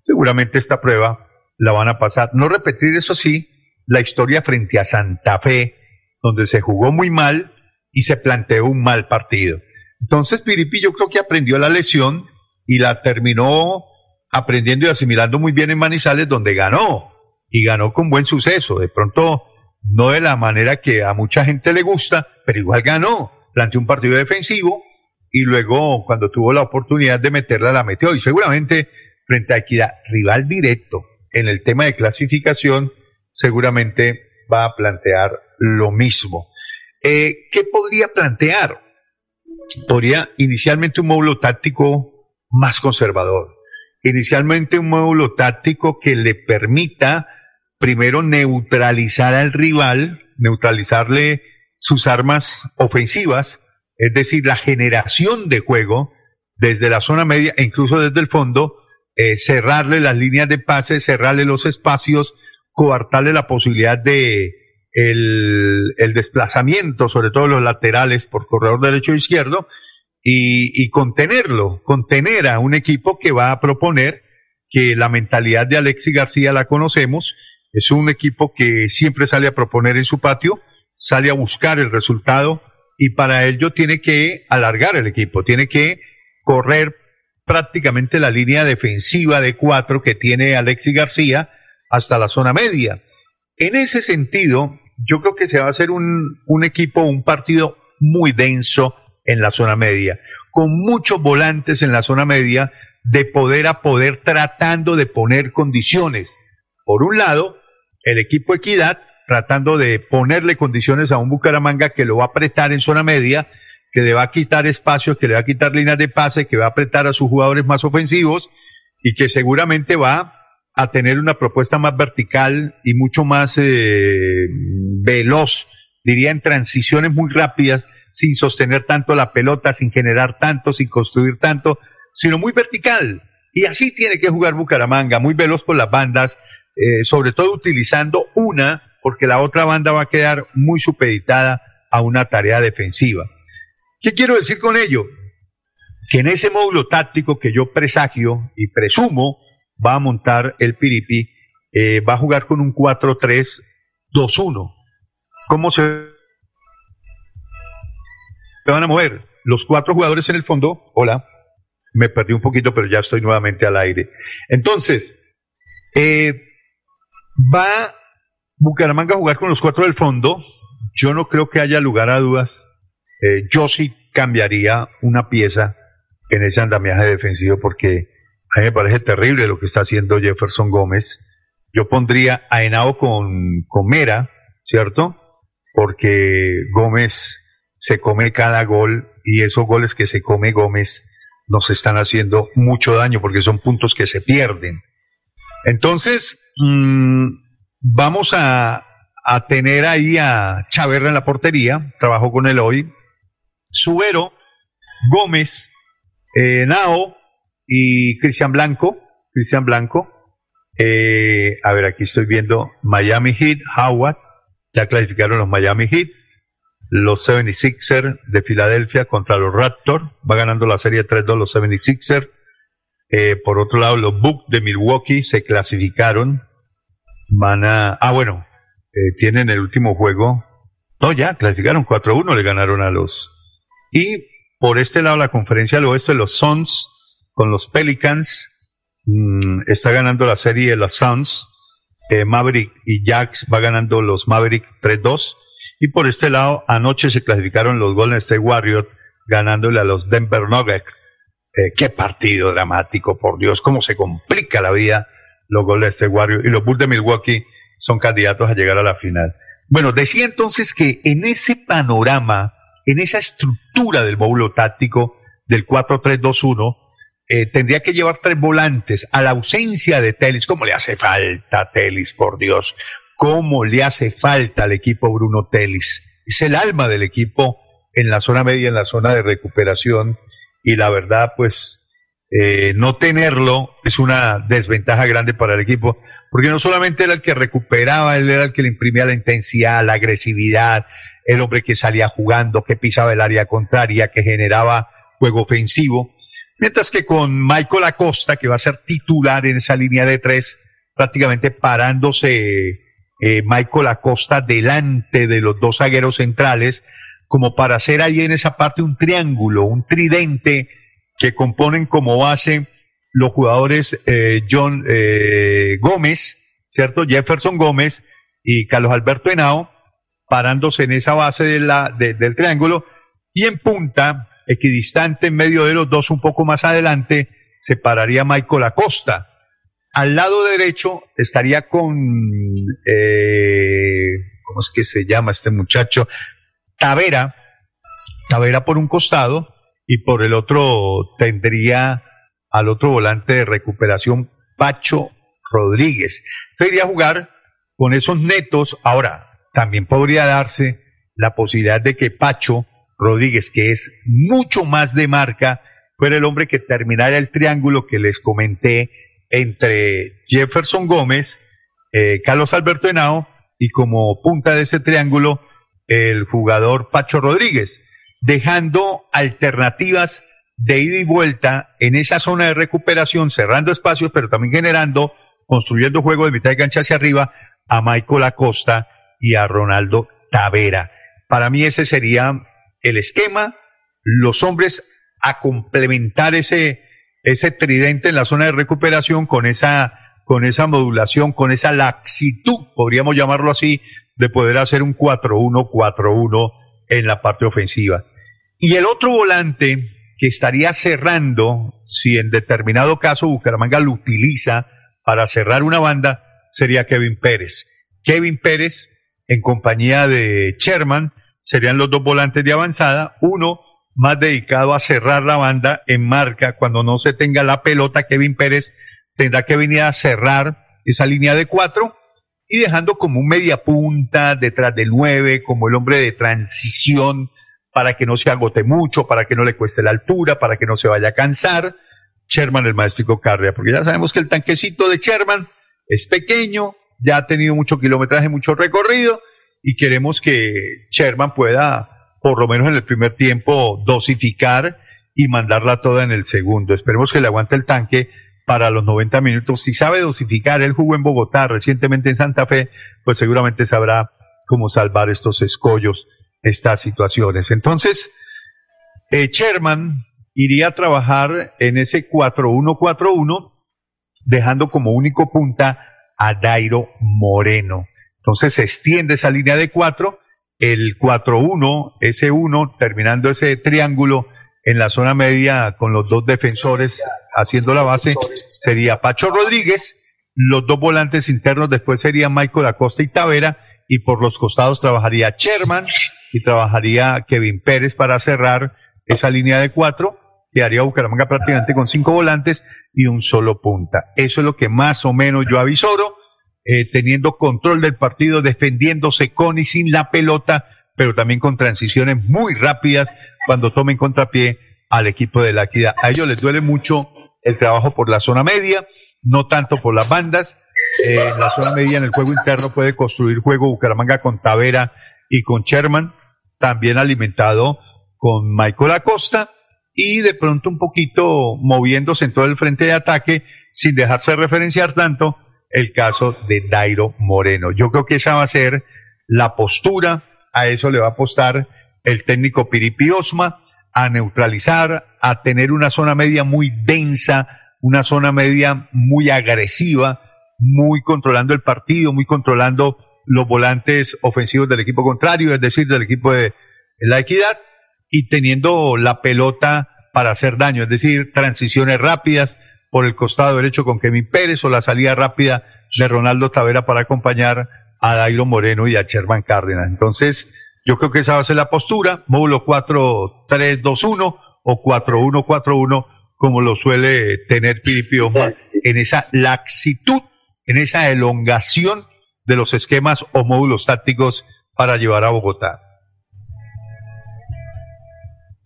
seguramente esta prueba la van a pasar. No repetir, eso sí, la historia frente a Santa Fe, donde se jugó muy mal y se planteó un mal partido. Entonces Piripi yo creo que aprendió la lección y la terminó aprendiendo y asimilando muy bien en Manizales, donde ganó y ganó con buen suceso. De pronto, no de la manera que a mucha gente le gusta, pero igual ganó. Planteó un partido defensivo y luego, cuando tuvo la oportunidad de meterla, la metió. Y seguramente, frente a Equidad, rival directo en el tema de clasificación, seguramente va a plantear lo mismo. Eh, ¿Qué podría plantear? Podría inicialmente un módulo táctico más conservador. Inicialmente un módulo táctico que le permita primero neutralizar al rival, neutralizarle sus armas ofensivas, es decir, la generación de juego desde la zona media e incluso desde el fondo, eh, cerrarle las líneas de pase, cerrarle los espacios, coartarle la posibilidad de el, desplazamiento, sobre todo los laterales por corredor derecho e izquierdo, y, y contenerlo, contener a un equipo que va a proponer que la mentalidad de Alexi García la conocemos, es un equipo que siempre sale a proponer en su patio, sale a buscar el resultado y para ello tiene que alargar el equipo, tiene que correr prácticamente la línea defensiva de cuatro que tiene Alexi García hasta la zona media. En ese sentido, yo creo que se va a hacer un, un equipo, un partido muy denso en la zona media, con muchos volantes en la zona media de poder a poder tratando de poner condiciones. Por un lado, el equipo Equidad tratando de ponerle condiciones a un Bucaramanga que lo va a apretar en zona media, que le va a quitar espacios, que le va a quitar líneas de pase, que va a apretar a sus jugadores más ofensivos y que seguramente va a tener una propuesta más vertical y mucho más eh, veloz, diría en transiciones muy rápidas, sin sostener tanto la pelota, sin generar tanto, sin construir tanto, sino muy vertical. Y así tiene que jugar Bucaramanga, muy veloz por las bandas, eh, sobre todo utilizando una, porque la otra banda va a quedar muy supeditada a una tarea defensiva. ¿Qué quiero decir con ello? Que en ese módulo táctico que yo presagio y presumo va a montar el Piripi, eh, va a jugar con un 4-3-2-1. ¿Cómo se van a mover? Los cuatro jugadores en el fondo, hola, me perdí un poquito, pero ya estoy nuevamente al aire. Entonces, eh, va Bucaramanga a jugar con los cuatro del fondo. Yo no creo que haya lugar a dudas eh, yo sí cambiaría una pieza en ese andamiaje defensivo porque a mí me parece terrible lo que está haciendo Jefferson Gómez. Yo pondría a Henao con, con Mera, ¿cierto? Porque Gómez se come cada gol y esos goles que se come Gómez nos están haciendo mucho daño porque son puntos que se pierden. Entonces, mmm, vamos a, tener ahí a Chaverra en la portería, trabajó con él hoy, Subero, Gómez, eh, Nao y Cristian Blanco. Cristian Blanco. Eh, a ver, aquí estoy viendo Miami Heat, Howard. Ya clasificaron los Miami Heat. Los 76ers de Filadelfia contra los Raptors. Va ganando la serie 3-2 los 76ers. Eh, por otro lado, los Bucks de Milwaukee se clasificaron. Van a. Ah, bueno. Eh, tienen el último juego. No, ya, clasificaron 4-1, le ganaron a los, y por este lado, la conferencia del oeste, los Suns con los Pelicans, mmm, está ganando la serie de los Suns. Eh, Maverick y Jacks va ganando los Maverick 3-2. Y por este lado, anoche se clasificaron los Golden State Warriors ganándole a los Denver Nuggets. Eh, qué partido dramático, por Dios, cómo se complica la vida los Golden State Warriors. Y los Bulls de Milwaukee son candidatos a llegar a la final. Bueno, decía entonces que en ese panorama, en esa estructura del módulo táctico del 4-3-2-1, eh, tendría que llevar tres volantes a la ausencia de Telis. ¿Cómo le hace falta Telis, por Dios? ¿Cómo le hace falta al equipo Bruno Telis? Es el alma del equipo en la zona media, en la zona de recuperación. Y la verdad, pues, eh, no tenerlo es una desventaja grande para el equipo, porque no solamente era el que recuperaba, él era el que le imprimía la intensidad, la agresividad, el hombre que salía jugando, que pisaba el área contraria, que generaba juego ofensivo, mientras que con Michael Acosta, que va a ser titular en esa línea de tres, prácticamente parándose eh, Michael Acosta delante de los dos zagueros centrales, como para hacer ahí en esa parte un triángulo, un tridente que componen como base los jugadores eh, John eh, Gómez, ¿cierto? Jefferson Gómez y Carlos Alberto Henao, parándose en esa base del triángulo, y en punta, equidistante en medio de los dos, un poco más adelante, se pararía Michael Acosta. Al lado derecho estaría con, eh, ¿cómo es que se llama este muchacho? Tavera, Tavera por un costado, y por el otro tendría al otro volante de recuperación, Pacho Rodríguez. Entonces iría a jugar con esos netos. Ahora, también podría darse la posibilidad de que Pacho Rodríguez, que es mucho más de marca, fuera el hombre que terminara el triángulo que les comenté entre Jefferson Gómez, eh, Carlos Alberto Henao y como punta de ese triángulo el jugador Pacho Rodríguez dejando alternativas de ida y vuelta en esa zona de recuperación, cerrando espacios, pero también generando, construyendo juego de mitad de cancha hacia arriba a Michael Acosta y a Ronaldo Tavera. Para mí ese sería el esquema, los hombres a complementar ese, ese tridente en la zona de recuperación con esa, con esa modulación, con esa laxitud, podríamos llamarlo así, de poder hacer un 4-1-4-1 en la parte ofensiva. Y el otro volante que estaría cerrando, si en determinado caso Bucaramanga lo utiliza para cerrar una banda, sería Kevin Pérez. Kevin Pérez, en compañía de Sherman, serían los dos volantes de avanzada, uno más dedicado a cerrar la banda en marca cuando no se tenga la pelota, Kevin Pérez tendrá que venir a cerrar esa línea de cuatro y dejando como un media punta detrás del nueve, como el hombre de transición para que no se agote mucho, para que no le cueste la altura, para que no se vaya a cansar. Sherman, el maestro Carria, porque ya sabemos que el tanquecito de Sherman es pequeño, ya ha tenido mucho kilometraje, mucho recorrido, y queremos que Sherman pueda, por lo menos en el primer tiempo, dosificar y mandarla toda en el segundo. Esperemos que le aguante el tanque para los 90 minutos. Si sabe dosificar, él jugó en Bogotá, recientemente en Santa Fe, pues seguramente sabrá cómo salvar estos escollos estas situaciones. Entonces, eh, Sherman iría a trabajar en ese 4-1-4-1, dejando como único punta a Dairo Moreno. Entonces se extiende esa línea de 4, el 4-1, ese 1, terminando ese triángulo en la zona media con los dos defensores haciendo la base, sería Pacho Rodríguez, los dos volantes internos después serían Michael Acosta y Tavera, y por los costados trabajaría Sherman y trabajaría Kevin Pérez para cerrar esa línea de cuatro. Quedaría Bucaramanga prácticamente con cinco volantes y un solo punta. Eso es lo que más o menos yo avisoro, eh, teniendo control del partido, defendiéndose con y sin la pelota, pero también con transiciones muy rápidas cuando tomen contrapié al equipo de la equidad. A ellos les duele mucho el trabajo por la zona media, no tanto por las bandas. Eh, en la zona media, en el juego interno, puede construir juego Bucaramanga con Tavera y con Sherman también alimentado con Michael Acosta y de pronto un poquito moviéndose en todo el frente de ataque sin dejarse referenciar tanto el caso de Dairo Moreno. Yo creo que esa va a ser la postura, a eso le va a apostar el técnico Piripi Osma, a neutralizar, a tener una zona media muy densa, una zona media muy agresiva, muy controlando el partido, muy controlando los volantes ofensivos del equipo contrario, es decir, del equipo de la equidad, y teniendo la pelota para hacer daño, es decir, transiciones rápidas por el costado derecho con Kevin Pérez o la salida rápida de Ronaldo Tavera para acompañar a Dairo Moreno y a Sherman Cárdenas. Entonces, yo creo que esa va a ser la postura, módulo 4-3-2-1 o 4-1-4-1, como lo suele tener Piripioma, en esa laxitud, en esa elongación de los esquemas o módulos tácticos para llevar a Bogotá.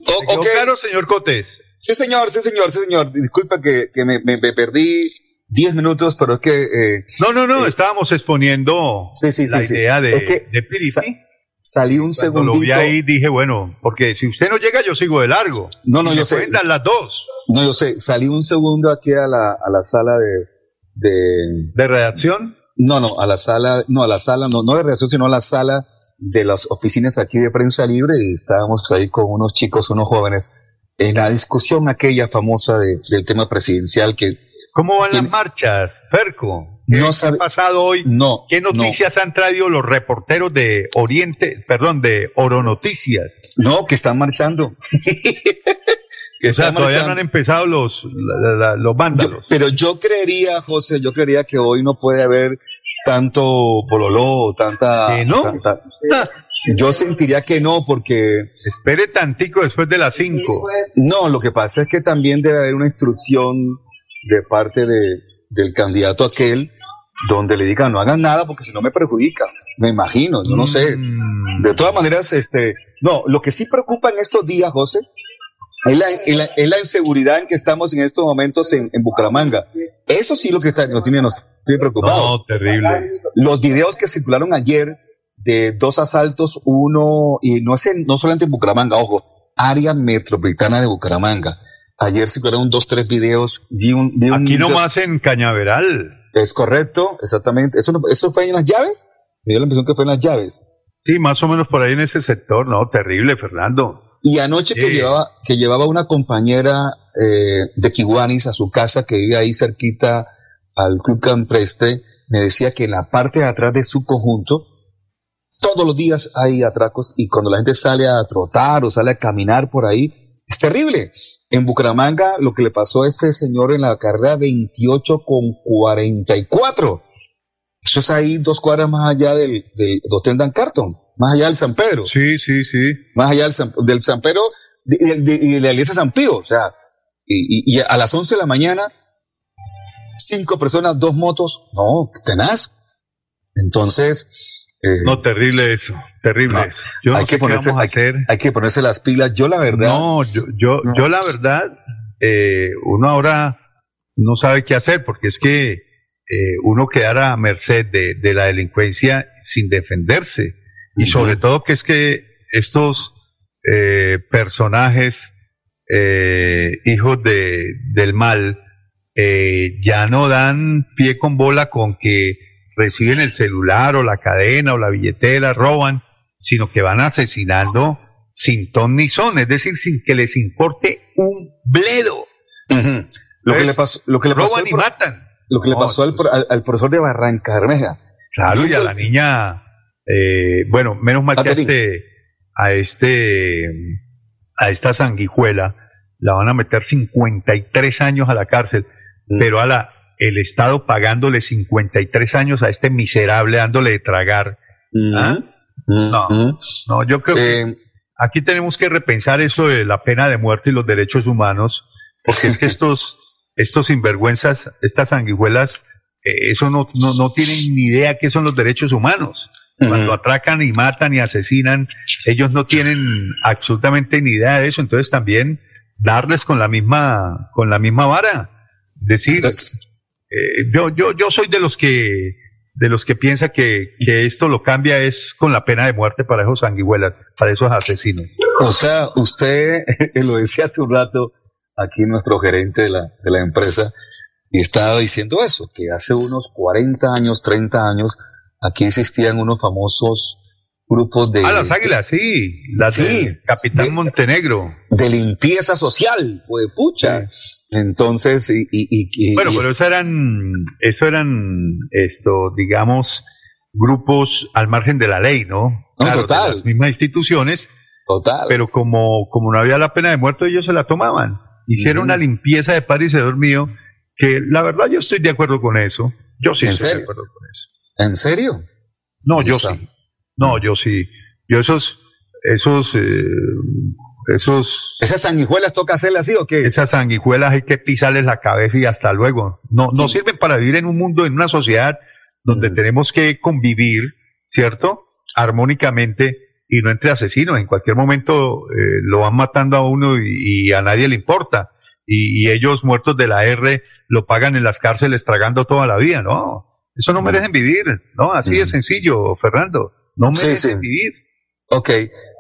O- ok. Claro, señor Cotes. Sí, señor, sí, señor, sí, señor. Disculpa que, que me, me- me perdí 10 minutos, pero es que... eh, No, no, no, estábamos exponiendo sí, sí, la sí. idea de, Es que de Piripi. Sa- salí un Cuando lo vi segundito. ahí dije, bueno, porque si usted no llega, yo sigo de largo. No, no, yo sé. las dos No, yo sé, salí un segundo aquí a la, a la sala de, de... de redacción. No, no, a la sala, no, a la sala, no, no de redacción, sino a la sala de las oficinas aquí de prensa libre y estábamos ahí con unos chicos, unos jóvenes, en la discusión aquella famosa de- del tema presidencial que ¿Cómo van ¿Quién- las marchas, Ferco? ¿Qué No ha sabe- pasado hoy? no, ¿Qué no. noticias han traído los reporteros de Oriente, perdón, de Oro Noticias? No, que están marchando. que O sea, todavía no marchando. han empezado los, la- la- los Yo- vándalos. pero yo creería, José, yo creería que hoy no puede haber tanto bololó, tanta, ¿Que no? tanta- Yo sentiría que no, porque Espere tantico después de las 5. no, lo que pasa es que también debe haber una instrucción de parte de, del candidato aquel donde le digan no hagan nada porque si no me perjudica. Me imagino, yo no sé. Mm. De todas maneras, este, no, lo que sí preocupa en estos días, José, es la, es la- es la inseguridad en que estamos en estos momentos en, en Bucaramanga. Eso sí lo que está, nos tiene, nos tiene preocupados. No, terrible. Los videos que circularon ayer de dos asaltos, uno, y no es en- no solamente en Bucaramanga, ojo, área metropolitana de Bucaramanga. Ayer circularon dos, tres videos, vi un, vi un- Aquí nomás en Cañaveral. Es correcto, exactamente. ¿Eso, no- ¿Eso fue en las llaves? Me dio la impresión que fue en las llaves. Sí, más o menos por ahí en ese sector. No, terrible, Fernando. Y anoche que llevaba, que llevaba una compañera eh, de Kiwanis a su casa que vive ahí cerquita al Club Campreste, me decía que en la parte de atrás de su conjunto, todos los días hay atracos y cuando la gente sale a trotar o sale a caminar por ahí, es terrible. En Bucaramanga lo que le pasó a este señor en la carrera 28 con 44. Eso es ahí dos cuadras más allá del, del Hotel Dan Carton, más allá del San Pedro Sí, sí, sí. más allá del San, del San Pedro de- de- de- y de, la iglesia de San Pío. O sea, y, y- y a las 11 de la mañana, cinco personas, dos motos. No, tenaz. Entonces, eh, No, terrible eso. Terrible No, eso. Yo no hay, sé que qué ponerse, hay, hacer. hay que ponerse las pilas. Yo, la verdad, No, yo, yo, No. yo la verdad, eh, uno ahora no sabe qué hacer porque es que eh, uno quedara a merced de, de la delincuencia sin defenderse. Y sobre todo que es que estos eh, personajes, eh, hijos de, del mal, eh, ya no dan pie con bola con que reciben el celular o la cadena o la billetera, roban, sino que van asesinando sin ton ni son, es decir, sin que les importe un bledo. Lo que le pasó, lo que le pasó, Roban y matan. lo que le pasó al, al- al profesor de Barranca Bermeja. Claro, y a la niña, eh, bueno, menos mal que a este, a este, a esta sanguijuela la van a meter 53 años a la cárcel, Mm. pero a la, el Estado pagándole 53 años a este miserable dándole de tragar. ¿Ah? No. No, yo creo que Eh, aquí tenemos que repensar eso de la pena de muerte y los derechos humanos, porque es que estos, estos sinvergüenzas, estas sanguijuelas, eh, eso no, no, no tienen ni idea qué son los derechos humanos. Cuando atracan y matan y asesinan, ellos no tienen absolutamente ni idea de eso, entonces también darles con la misma, con la misma vara. Decir, eh, yo, yo, yo soy de los que de los que piensa que, que esto lo cambia es con la pena de muerte para esos sanguijuelas, para esos asesinos. O sea, usted lo decía hace un rato, aquí nuestro gerente de la, de la empresa, y estaba diciendo eso, que hace unos 40 años, 30 años, aquí existían unos famosos grupos de, Ah, las águilas, sí, las Sí, del Capitán de- Montenegro. de limpieza social, pues pucha. Entonces, y, y, y- y- Bueno, y- pero eso eran, eso eran, esto, digamos, grupos al margen de la ley, ¿no? No, Claro, de total. las mismas instituciones, total. pero como, como no había la pena de muerte, ellos se la tomaban. Hicieron una limpieza de padre y se dormido, que la verdad yo estoy de acuerdo con eso. Yo sí ¿En estoy serio? de acuerdo con eso. ¿En serio? No, yo sí. No, yo sí. Yo esos, esos, eh, esos, ¿Esas sanguijuelas toca hacerle así o qué? esas sanguijuelas hay que pisarles la cabeza y hasta luego. No, no sirven para vivir en un mundo, en una sociedad donde Mm. tenemos que convivir, ¿cierto? Armónicamente y no entre asesinos. En cualquier momento eh, lo van matando a uno y, y a nadie le importa. Y, y ellos muertos de la R lo pagan en las cárceles tragando toda la vida, ¿no? Eso no Mm. merecen vivir, ¿no? Así de Mm. sencillo, Fernando. No Sí, merecen sí. vivir. Ok,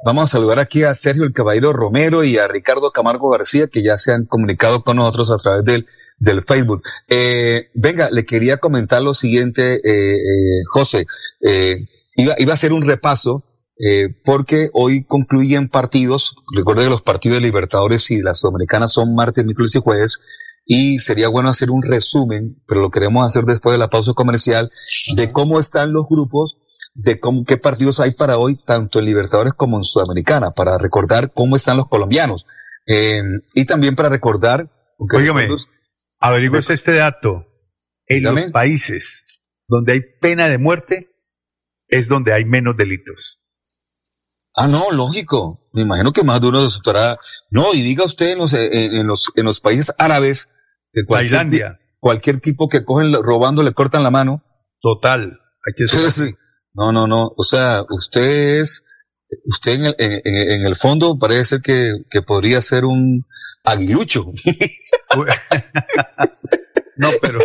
vamos a saludar aquí a Sergio el Caballero Romero y a Ricardo Camargo García, que ya se han comunicado con nosotros a través del, del Facebook. Eh, venga, le quería comentar lo siguiente, eh, eh, José. Eh, iba, iba a hacer un repaso, eh, porque hoy concluyen partidos. Recuerde que los partidos de Libertadores y las Sudamericanas son martes, miércoles y jueves. Y sería bueno hacer un resumen, pero lo queremos hacer después de la pausa comercial, de cómo están los grupos de cómo, qué partidos hay para hoy, tanto en Libertadores como en Sudamericana, para recordar cómo están los colombianos. Eh, y también para recordar, Óigame, Averigües este dato. En Dígame. los países donde hay pena de muerte es donde hay menos delitos. ah, no, lógico. Me imagino que más de uno resultará. No, y diga usted en los, en, en los, en los países árabes, de cualquier, Tailandia, cualquier tipo que cogen robando le cortan la mano. total. Hay que. No, no, no. O sea, usted es, usted en el, en, en- el fondo parece ser que, que podría ser un aguilucho. no, pero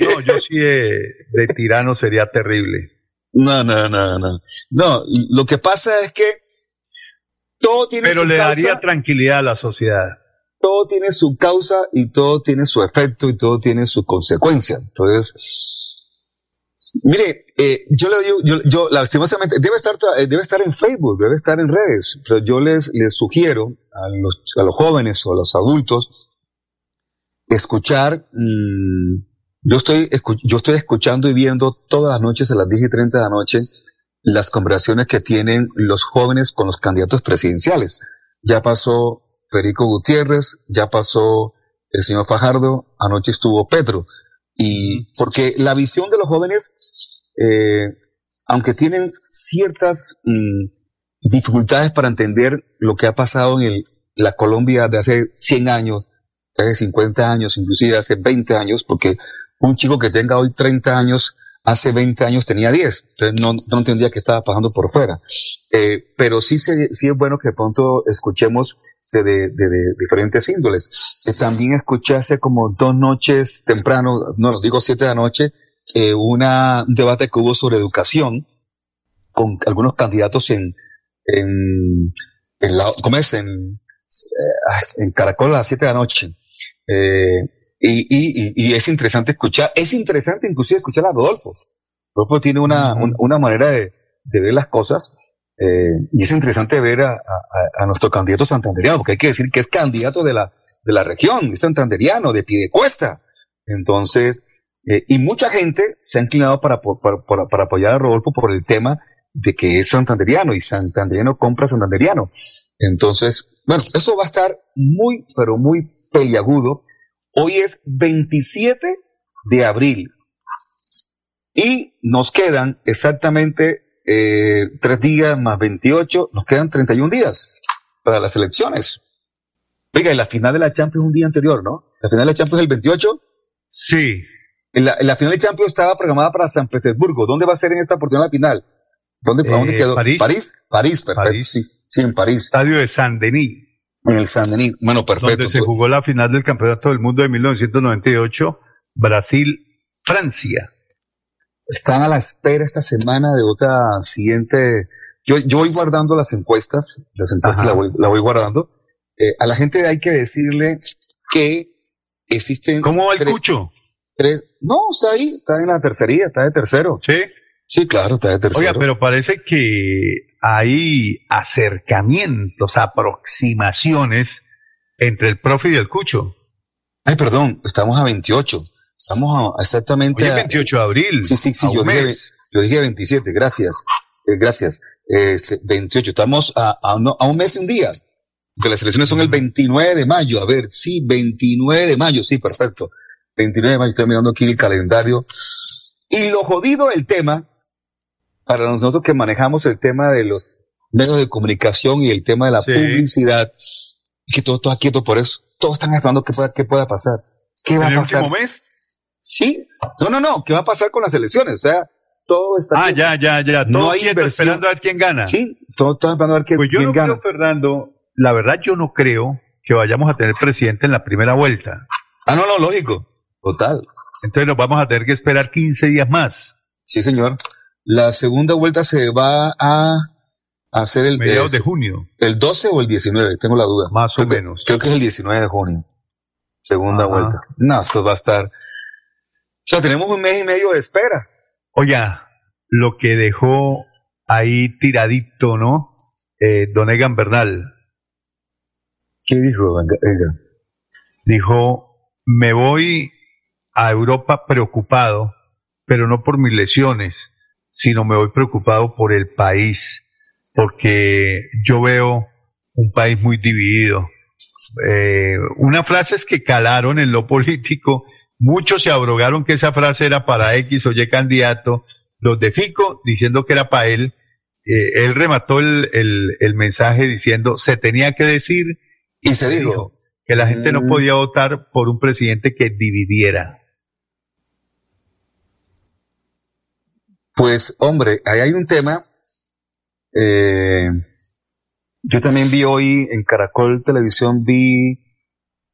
no, yo sí de, de tirano sería terrible. No, no, no, no. No, lo que pasa es que todo tiene Pero su le causa, daría tranquilidad a la sociedad. todo tiene su causa y todo tiene su efecto y todo tiene su consecuencia. Entonces, mire, eh, yo le digo, yo, yo lastimosamente, debe estar, eh, debe estar en Facebook, debe estar en redes, pero yo les, les sugiero a los, a los jóvenes o a los adultos escuchar, mm, yo estoy, escu- yo estoy escuchando y viendo todas las noches a las 10 y 30 de la noche las conversaciones que tienen los jóvenes con los candidatos presidenciales. Ya pasó Federico Gutiérrez, ya pasó el señor Fajardo, anoche estuvo Petro. Y porque la visión de los jóvenes, eh, aunque tienen ciertas mm, dificultades para entender lo que ha pasado en la Colombia de hace 100 años, de hace 50 años, inclusive hace 20 años, porque un chico que tenga hoy 30 años, hace 20 años tenía 10, entonces no, no entendía que estaba pasando por fuera. Eh, pero sí, se, sí es bueno que de pronto escuchemos de, diferentes índoles. Eh, también escuché hace como dos noches temprano, no, digo siete de la noche, eh, una, un debate que hubo sobre educación con algunos candidatos en, en, en la, ¿cómo es? En, en Caracol a las siete de la noche. Y, y, y, es interesante escuchar, es interesante inclusive escuchar a Rodolfo. Rodolfo tiene una, un- una manera de, de ver las cosas eh, y es interesante ver a, a- a- nuestro candidato santanderiano, porque hay que decir que es candidato de la, de la región, es santanderiano, de Piedecuesta. Entonces, eh, y mucha gente se ha inclinado para, para, para- para apoyar a Rodolfo por el tema de que es santanderiano y santanderiano compra santanderiano. Entonces, bueno, eso va a estar muy, pero muy peliagudo. Hoy es 27 de abril y nos quedan exactamente eh, tres días más 28, nos quedan 31 días para las elecciones. Oiga, y la final de la Champions un día anterior, ¿no? La final de la Champions es el 28. Sí. En la, en la final de Champions estaba programada para San Petersburgo. ¿Dónde va a ser en esta oportunidad la final? ¿Dónde, ¿para dónde Eh, quedó? París. París, París, perfecto. París. Sí, sí, en París. Estadio de Saint-Denis, En el San Denis. Bueno, perfecto. donde se jugó la final del Campeonato del Mundo de 1998, Brasil-Francia. están a la espera esta semana de otra siguiente. Yo, yo voy guardando las encuestas, las encuestas Ajá. la voy, la voy guardando. Eh, a la gente hay que decirle que existen. ¿Cómo va el tres- Cucho? tres- no, está ahí, está en la tercería, está de tercero. Sí. Sí, claro, está de tercero. Oiga, pero parece que hay acercamientos, aproximaciones entre el profe y el Cucho. Ay, perdón, estamos a 28. Estamos a, exactamente Hoy es a- 28 de abril. Sí, sí, sí, yo dije, yo dije 27, gracias. Eh, gracias. Este, 28, estamos a, a, no- a un mes y un día. Que las elecciones son el 29 de mayo. A ver, sí, 29 de mayo, sí, perfecto. 29 de mayo, estoy mirando aquí el calendario. Y lo jodido del tema, para nosotros que manejamos el tema de los medios de comunicación y el tema de la Sí. publicidad, que todo está quieto por eso. Todos están esperando qué pueda, qué pueda pasar. ¿Qué va ¿En a el pasar? último mes? Sí. No, no, no. ¿Qué va a pasar con las elecciones? O sea, todo está. Ah, ya, ya, ya. No Todo hay inversión. esperando a ver quién gana. Sí, todos están esperando a ver qué, Pues yo quién no gana. creo, Fernando, la verdad yo no creo que vayamos a tener presidente en la primera vuelta. Ah, no, no, lógico. Total. Entonces nos vamos a tener que esperar 15 días más. Sí, señor. La segunda vuelta se va a hacer el, Mediados de junio. el 12 o el 19, tengo la duda. Más o que- menos. Creo que es el 19 de junio. Segunda Ajá. vuelta. No, esto va a estar. O sea, tenemos un mes y medio de espera. Oiga, lo que dejó ahí tiradito, ¿no? Eh, don Egan Bernal ¿Qué dijo? Venga. dijo, me voy a Europa preocupado, pero no por mis lesiones, sino me voy preocupado por el país, porque yo veo un país muy dividido. Eh, unas frases que calaron en lo político, muchos se abrogaron que esa frase era para X o Y candidato, los de Fico diciendo que era para él, eh, él remató el, el- el mensaje diciendo se tenía que decir Y se dijo. que la gente no Mm. podía votar por un presidente que dividiera. Pues, hombre, ahí hay un tema. eh, yo también vi hoy en Caracol Televisión, vi.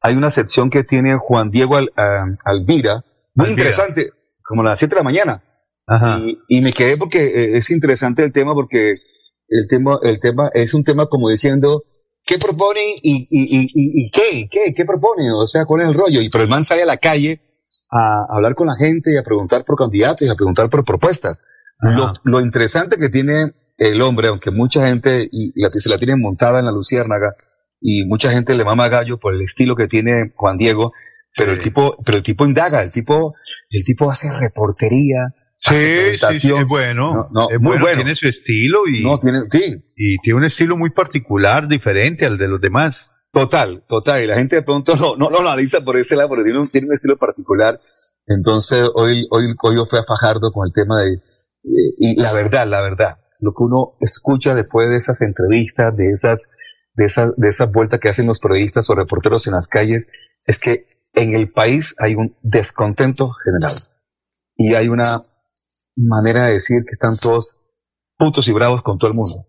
Hay una sección que tiene Juan Diego Al- ah, Alvira, muy Alvira. interesante, como a las 7 de la mañana. Ajá. Y, y me quedé porque eh, es interesante el tema, porque el tema, el tema es un tema como diciendo, ¿qué propone y, y, y, qué? ¿Y ¿Qué? ¿Qué propone? O sea, ¿cuál es el rollo? Y pero el man sale a la calle a hablar con la gente y a preguntar por candidatos y a preguntar por propuestas. Lo, lo interesante que tiene el hombre, aunque mucha gente y la, se la tiene montada en la luciérnaga y mucha gente le mama gallo por el estilo que tiene Juan Diego, pero el tipo, pero el tipo indaga, el tipo, el tipo hace reportería, Sí, hace sí, es bueno. No, no, es muy bueno, bueno. Tiene su estilo y, No, tiene, sí, y tiene un estilo muy particular, diferente al de los demás. Total, total. Y la gente de pronto no, no lo analiza por ese lado, porque tiene un, tiene un estilo particular. Entonces, hoy, hoy, hoy yo fui a Fajardo con el tema de, y la verdad, la verdad, lo que uno escucha después de esas entrevistas, de esas, de esas, de esas vueltas que hacen los periodistas o reporteros en las calles, es que en el país hay un descontento general. Y hay una manera de decir que están todos putos y bravos con todo el mundo.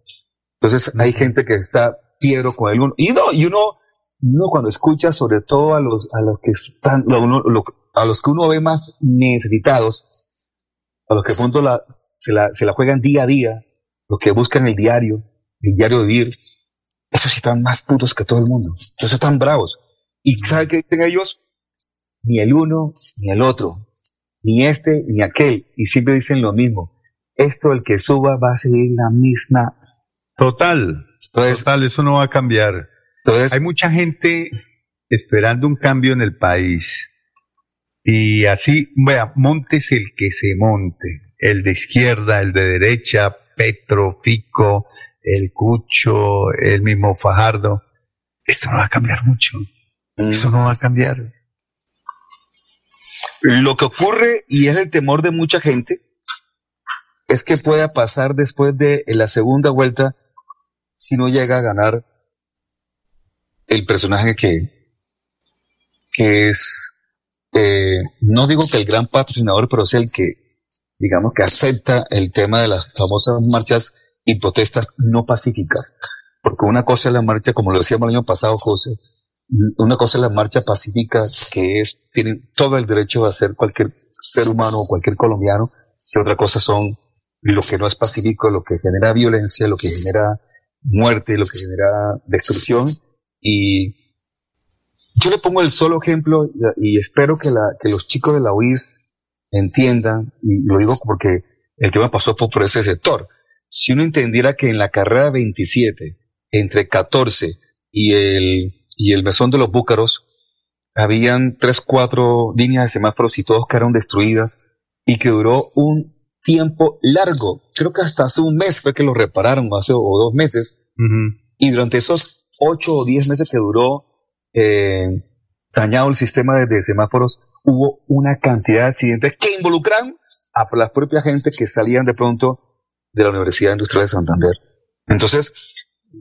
Entonces hay gente que está piedro con el uno. Y no, y uno, uno cuando escucha sobre todo a los, a los que están, lo- uno- a los que uno ve más necesitados, a los que pronto la, se, la, se la juegan día a día, los que buscan el diario, el diario vivir, esos sí están más putos que todo el mundo. Esos están bravos. Y ¿sabe qué dicen ellos? Ni el uno, ni el otro, ni este, ni aquel. Y siempre dicen lo mismo. Esto, el que suba, va a seguir la misma. Total, Entonces, total, eso no va a cambiar. entonces Hay mucha gente esperando un cambio en el país. Y así, vea, montes el que se monte. El de izquierda, el de derecha, Petro, Fico, el Cucho, el mismo Fajardo. Esto no va a cambiar mucho. Eso no va a cambiar. Lo que ocurre, y es el temor de mucha gente, es que pueda pasar después de la segunda vuelta si no llega a ganar el personaje que, que es, eh, no digo que el gran patrocinador, pero es el que, digamos, que acepta el tema de las famosas marchas y protestas no pacíficas. Porque una cosa es la marcha, como lo decíamos el año pasado, José, una cosa es la marcha pacífica, que es, tienen todo el derecho de hacer cualquier ser humano o cualquier colombiano, y otra cosa son lo que no es pacífico, lo que genera violencia, lo que genera muerte, lo que genera destrucción. Y yo le pongo el solo ejemplo y, espero que, la, que los chicos de la UIS entiendan, y lo digo porque el tema pasó por, por ese sector. Si uno entendiera que en la carrera 27, entre 14 y el, y el mesón de los búcaros, habían tres, cuatro líneas de semáforos y todos quedaron destruidas y que duró un tiempo largo. Creo que hasta hace un mes fue que lo repararon, hace o dos meses. Y durante esos ocho o diez meses que duró eh, dañado el sistema de, de semáforos, hubo una cantidad de accidentes que involucran a la propia gente que salían de pronto de la Universidad Industrial de Santander. Entonces,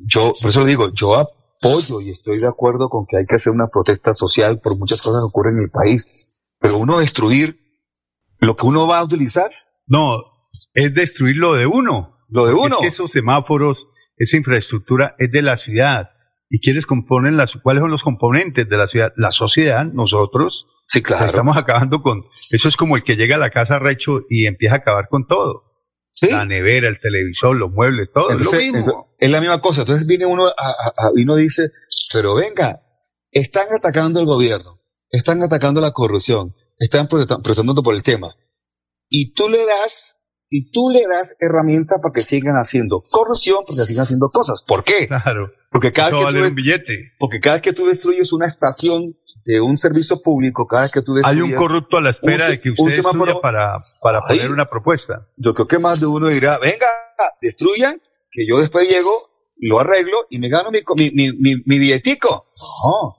yo, por eso le digo, yo apoyo y estoy de acuerdo con que hay que hacer una protesta social por muchas cosas que ocurren en el país, pero uno destruir lo que uno va a utilizar. No, es destruir lo de uno. Lo de uno. Es que esos semáforos, esa infraestructura es de la ciudad. ¿Y quiénes componen las, cuáles son los componentes de la ciudad? La sociedad, nosotros. Sí, claro. Estamos acabando con, eso es como el que llega a la casa recho y empieza a acabar con todo. La nevera, el televisor, los muebles, todo. Entonces, es lo mismo. entonces, es la misma cosa. Entonces viene uno y uno dice, pero venga, están atacando al gobierno, están atacando la corrupción, están protesta- protestando por el tema. Y tú le das, y tú le das herramientas para que sigan haciendo corrupción, porque sigan haciendo cosas. ¿Por qué? Claro. Porque cada, vez que tú un billete. porque cada vez que tú destruyes una estación de un servicio público, cada vez que tú Hay destruyes... un corrupto a la espera un de que usted semáforo- para, para Ahí. poner una propuesta. yo creo que más de uno dirá, venga, destruyan, que yo después llego, lo arreglo y me gano mi, mi, mi, mi billetico. No.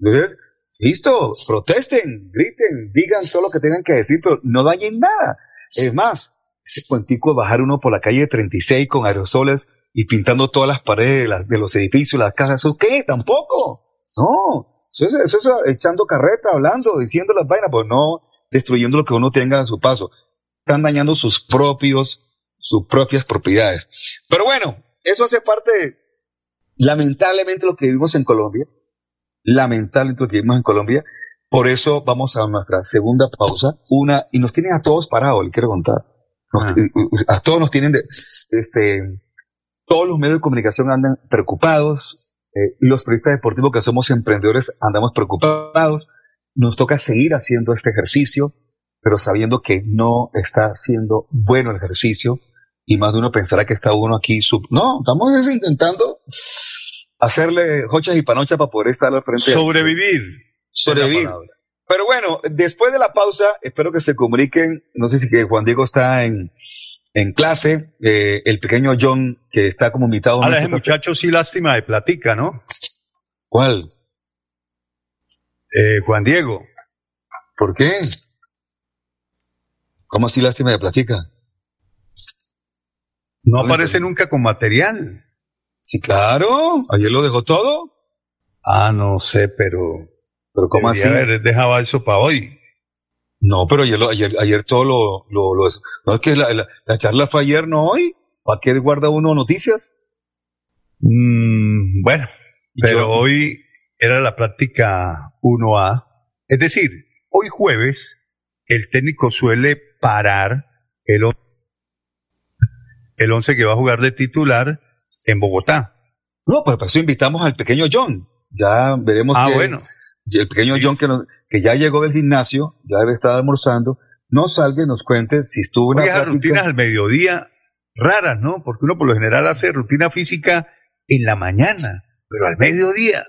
Entonces, listo, protesten, griten, digan todo lo que tengan que decir, pero no dañen nada. Es más, ese cuentico de bajar uno por la calle 36 con aerosoles y pintando todas las paredes de, las- de los edificios, las casas, ¿eso qué? Tampoco. No. Eso es, eso es echando carreta, hablando, diciendo las vainas, pues no destruyendo lo que uno tenga a su paso están dañando sus propios, sus propias propiedades. Pero bueno, eso hace parte de, lamentablemente, lo que vivimos en Colombia. Lamentablemente lo que vivimos en Colombia. Por eso vamos a nuestra segunda pausa. Una, y nos tienen a todos parados, le quiero contar. Nos- A todos nos tienen de, este, todos los medios de comunicación andan preocupados. eh, los periodistas deportivos que somos emprendedores andamos preocupados. Nos toca seguir haciendo este ejercicio pero sabiendo que no está siendo bueno el ejercicio y más de uno pensará que está uno aquí sub... No, estamos es intentando hacerle hochas y panochas para poder estar al frente. Sobrevivir. Sobrevivir. Pero bueno, después de la pausa, espero que se comuniquen. No sé si que Juan Diego está en, en clase. eh, el pequeño John, que está como invitado. Ahora ese muchacho sí lástima de platica, ¿no? ¿Cuál? Eh, Juan Diego. ¿Por qué? ¿Cómo así lástima de platica? No aparece nunca con material. Sí, claro. Ayer lo dejó todo. Ah, no sé, pero. Pero ¿cómo así? haber dejado eso para hoy. No, pero ayer, lo- ayer, ayer todo lo, lo, lo- No, es que la, la- la charla fue ayer, no hoy. ¿Para qué guarda uno noticias? Mm, bueno, pero Yo- hoy era la práctica 1A. Es decir, hoy jueves el técnico suele parar el, el 11 que va a jugar de titular en Bogotá. No, pues para eso invitamos al pequeño John. Ya veremos. Ah, que- bueno. El pequeño John que, nos- que ya llegó del gimnasio, ya debe estar almorzando, nos salga y nos cuente si estuvo en Oye, la esas práctica. rutinas al mediodía raras, ¿no? Porque uno por lo general hace rutina física en la mañana, pero al mediodía.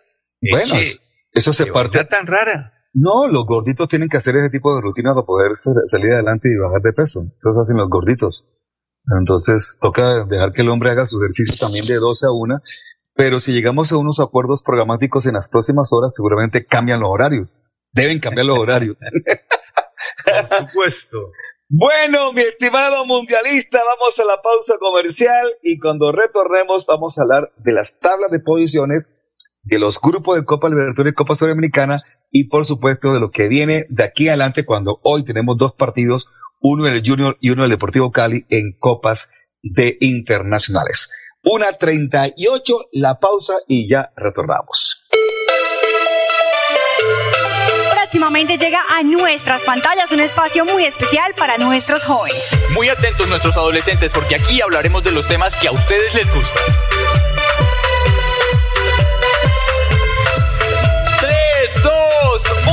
Bueno, Eche, eso se parte. tan rara. No, los gorditos tienen que hacer ese tipo de rutina para poder sa- salir adelante y bajar de peso. Entonces hacen los gorditos. Entonces toca dejar que el hombre haga su ejercicio también de 12 a 1. Pero si llegamos a unos acuerdos programáticos en las próximas horas, seguramente cambian los horarios. Deben cambiar los horarios. Por supuesto. Bueno, mi estimado mundialista, vamos a la pausa comercial y cuando retornemos vamos a hablar de las tablas de posiciones de los grupos de Copa Libertadores y Copa Sudamericana y por supuesto de lo que viene de aquí adelante cuando hoy tenemos dos partidos, uno del Junior y uno del Deportivo Cali en Copas de Internacionales. Una 38, la pausa y ya retornamos. Próximamente llega a nuestras pantallas un espacio muy especial para nuestros jóvenes. Muy atentos nuestros adolescentes porque aquí hablaremos de los temas que a ustedes les gustan. 3, 2,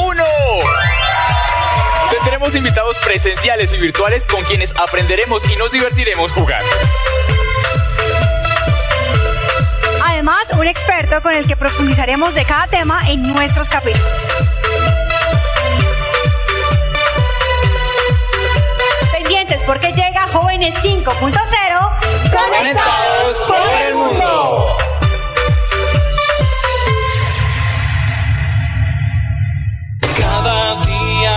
1. Tendremos invitados presenciales y virtuales con quienes aprenderemos y nos divertiremos jugando. Además, un experto con el que profundizaremos de cada tema en nuestros capítulos. Pendientes porque llega Jóvenes 5.0 Conectados por el mundo. Cada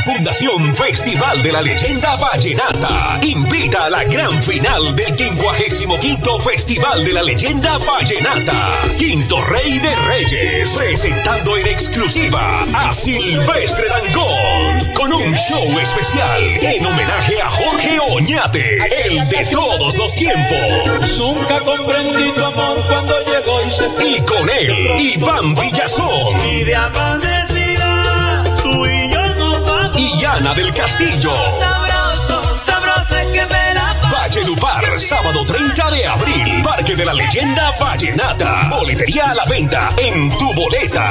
La Fundación Festival de la Leyenda Vallenata invita a la gran final del 55 Festival de la Leyenda Vallenata. Quinto Rey de Reyes, presentando en exclusiva a Silvestre Dangond con un show especial en homenaje a Jorge Oñate, el de todos los tiempos. Nunca comprendí tu amor cuando llegó y se fue. Y con él, Iván Villazón y del Castillo. Sabroso, sabroso es que me la Valledupar, sábado 30 de abril. Parque de la Leyenda Vallenata. Boletería a la venta en tu boleta.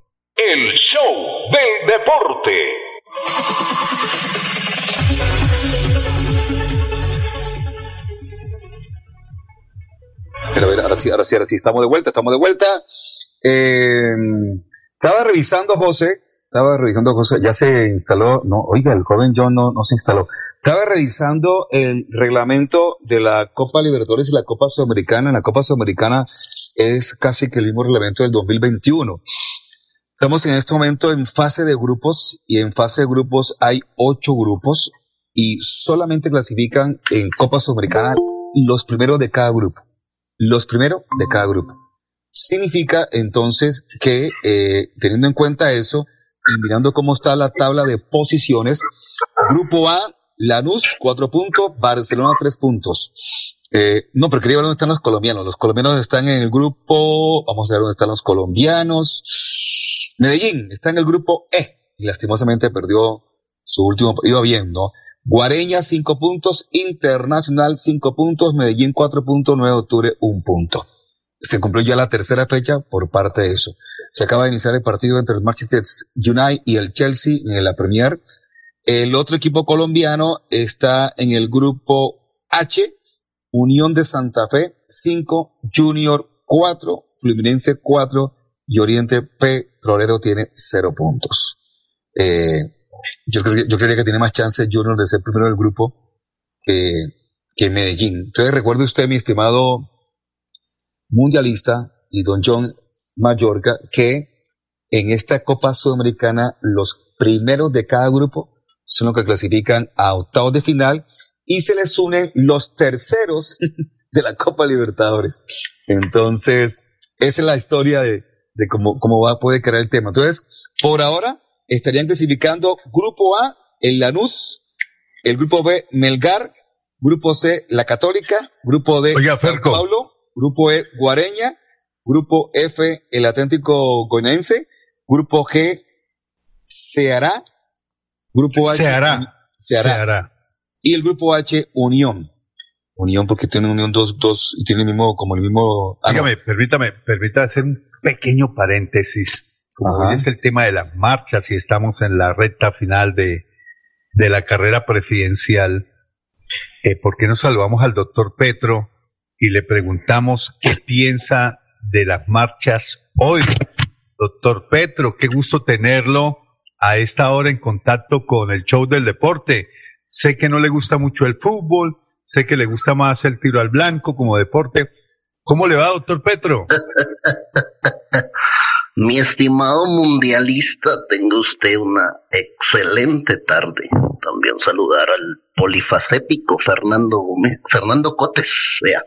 El show del deporte. Pero a ahora sí, ahora sí, ahora sí, estamos de vuelta, estamos de vuelta. Eh, estaba revisando, José, estaba revisando cosas, ya se instaló, no, oiga, el joven John no, no se instaló. Estaba revisando el reglamento de la Copa Libertadores y la Copa Sudamericana. La Copa Sudamericana es casi que el mismo reglamento del 2021. Estamos en este momento en fase de grupos y en fase de grupos hay ocho grupos y solamente clasifican en Copa Sudamericana los primeros de cada grupo. Los primeros de cada grupo. Significa entonces que, eh, teniendo en cuenta eso y mirando cómo está la tabla de posiciones, Grupo A, Lanús, cuatro puntos, Barcelona, tres puntos. Eh, no, pero quería ver dónde están los colombianos. Los colombianos están en el grupo, vamos a ver dónde están los colombianos. Medellín está en el grupo E y lastimosamente perdió su último, iba bien, ¿no? Guareña, cinco puntos, Internacional, cinco puntos, Medellín, cuatro puntos, 9 de octubre, un punto. Se cumplió ya la tercera fecha por parte de eso. Se acaba de iniciar el partido entre el Manchester United y el Chelsea en la Premier. El otro equipo colombiano está en el grupo H, Unión de Santa Fe 5, Junior 4, Fluminense 4 y Oriente Petrolero tiene 0 puntos. Eh, yo, creo que- yo creería que tiene más chance Junior de ser primero del grupo que, que Medellín. Entonces recuerde usted, mi estimado mundialista y don John Mallorca, que en esta Copa Sudamericana los primeros de cada grupo son los que clasifican a octavos de final y se les unen los terceros de la Copa Libertadores. Entonces, esa es la historia de, de cómo, cómo va a poder crear el tema. Entonces, por ahora estarían clasificando Grupo A, el Lanús, el Grupo B, Melgar, Grupo C, La Católica, Grupo D, Oiga, San Ferco. Pablo, Grupo E, Guareña, Grupo F, el Atlético Goinense, Grupo G, Ceará, Grupo H, hará. Y el grupo H, Unión. Unión porque tiene Unión dos, dos, y tiene el mismo, como el mismo. ah, no. Dígame, permítame, permítame hacer un pequeño paréntesis. Como hoy es el tema de las marchas y estamos en la recta final de, de la carrera presidencial, eh, ¿por qué no saludamos al doctor Petro y le preguntamos qué piensa de las marchas hoy? Doctor Petro, qué gusto tenerlo a esta hora en contacto con el show del deporte. Sé que no le gusta mucho el fútbol, sé que le gusta más el tiro al blanco como deporte. ¿Cómo le va, doctor Petro? Mi estimado mundialista, tenga usted una excelente tarde. También saludar al polifacético Fernando Gómez, Fernando Cotes. Vea,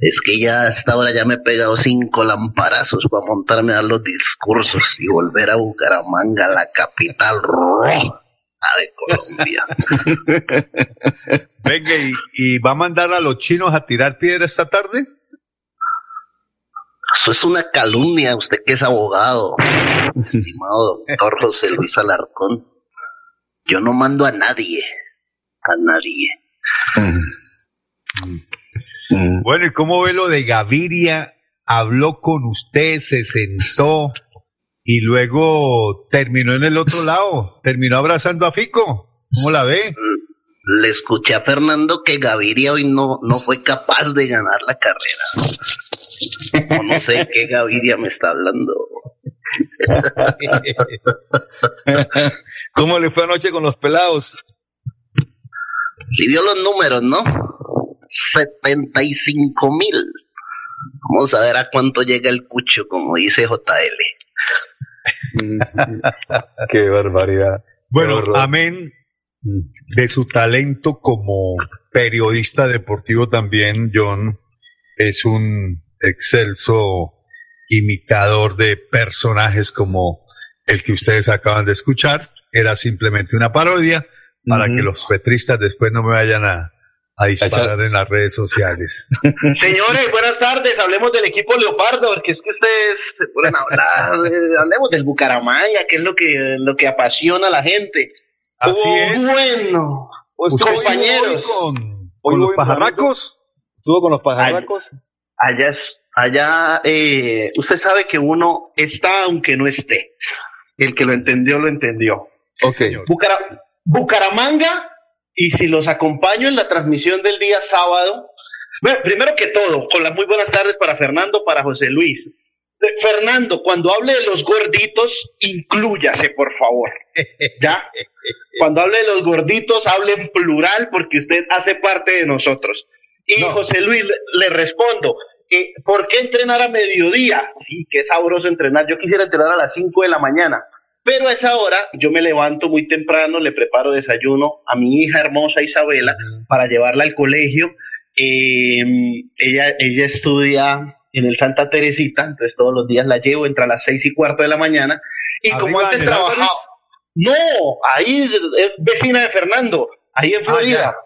es que ya a esta hora ya me he pegado cinco lamparazos para montarme a los discursos y volver a Bucaramanga, la capital roja de Colombia. Venga, ¿y, y va a mandar a los chinos a tirar piedra esta tarde? Eso es una calumnia, usted que es abogado, estimado doctor José Luis Alarcón. Yo no mando a nadie, a nadie. Bueno, ¿y cómo ve lo de Gaviria? Habló con usted, se sentó y luego terminó en el otro lado, terminó abrazando a Fico. ¿Cómo la ve? Le escuché a Fernando que Gaviria hoy no, no fue capaz de ganar la carrera. No sé qué Gaviria me está hablando. ¿Cómo le fue anoche con los pelados? Si vio los números, ¿no? 75 mil. Vamos a ver a cuánto llega el cucho, como dice JL. Qué barbaridad. Bueno, Qué amén de su talento como periodista deportivo también, John es un excelso imitador de personajes como el que ustedes acaban de escuchar. Era simplemente una parodia para que los petristas después no me vayan a, a disparar en las redes sociales. Señores, buenas tardes. Hablemos del equipo Leopardo, porque es que ustedes se ponen a hablar. eh, Hablemos del Bucaramanga, que es lo que, lo que apasiona a la gente. Así Oh, es. Bueno, ¿Usted compañeros. hoy con, con los pajarracos? ¿Estuvo con los pajarracos? Allá, es- allá eh, usted sabe que uno está aunque no esté. El que lo entendió, lo entendió. Ok. Bucara- Bucaramanga, y si los acompaño en la transmisión del día sábado. Bueno, primero que todo, con las muy buenas tardes para Fernando, para José Luis. Fernando, cuando hable de los gorditos, inclúyase, por favor. ¿Ya? Cuando hable de los gorditos, hable en plural porque usted hace parte de nosotros. Y José Luis, le, le respondo, eh, ¿por qué entrenar a mediodía? Sí, qué sabroso entrenar. Yo quisiera entrenar a las 5 de la mañana. Pero a esa hora yo me levanto muy temprano, le preparo desayuno a mi hija hermosa Isabela para llevarla al colegio. Eh, ella, ella estudia en el Santa Teresita, entonces todos los días la llevo entre las seis y cuarto de la mañana. Y como antes trabajaba, no, ahí es vecina de Fernando, ahí en Florida.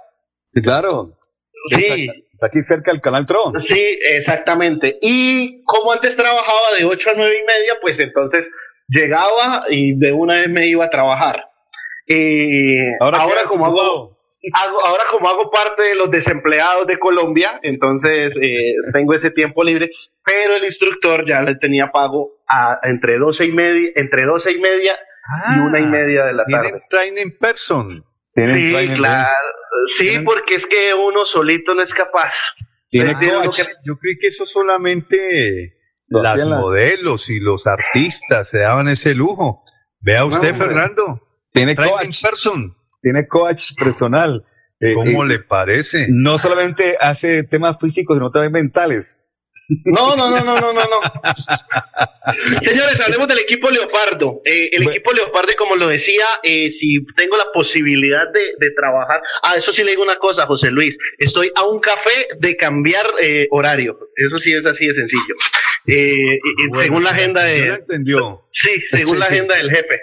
Sí, claro. Sí. Está aquí cerca del Canal Tron. Sí, exactamente. Y como antes trabajaba de 8 a nueve y media, pues entonces llegaba y de una vez me iba a trabajar. Eh, Ahora como hago, ahora como hago parte de los desempleados de Colombia, entonces eh, tengo ese tiempo libre, pero el instructor ya le tenía pago a, entre 12 y media, entre 12 y media y una y media de la tarde. Training person. Sí, claro. Sí, porque es que uno solito no es capaz. Tiene Yo creí que eso solamente Lo las la- modelos y los artistas se daban ese lujo. Vea usted. Fernando. Tiene coach. person. Tiene coach personal. Eh, ¿Cómo eh, le parece? No solamente hace temas físicos, sino también mentales. No, no, no, no, no, no, no. Señores, hablemos del equipo Leopardo. Eh, el equipo Leopardo, y como lo decía, eh, si tengo la posibilidad de, de trabajar, ah, eso sí le digo una cosa, José Luis, estoy a un café de cambiar eh, horario. Eso sí es así de sencillo. Eh, Bueno, según la agenda de, entendió. Sí, según Sí, la sí, agenda sí. del jefe.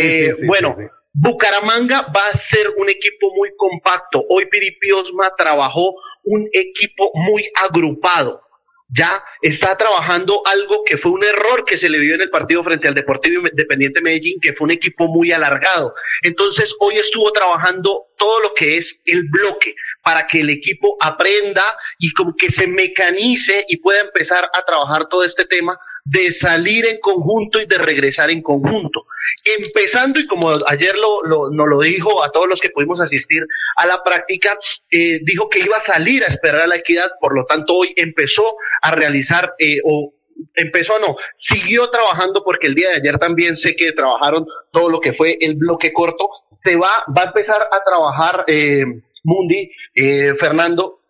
Eh, bueno. Bucaramanga va a ser un equipo muy compacto. Hoy Piripi Osma trabajó un equipo muy agrupado. Ya está trabajando algo que fue un error que se le vio en el partido frente al Deportivo Independiente Medellín, que fue un equipo muy alargado. Entonces, hoy estuvo trabajando todo lo que es el bloque para que el equipo aprenda y como que se mecanice y pueda empezar a trabajar todo este tema de salir en conjunto y de regresar en conjunto. Empezando, y como ayer lo, nos lo dijo a todos los que pudimos asistir a la práctica, eh, dijo que iba a salir a esperar a la equidad, por lo tanto hoy empezó a realizar eh, o empezó no, siguió trabajando porque el día de ayer también sé que trabajaron todo lo que fue el bloque corto, se va, va a empezar a trabajar eh, Mundi, eh, Fernando,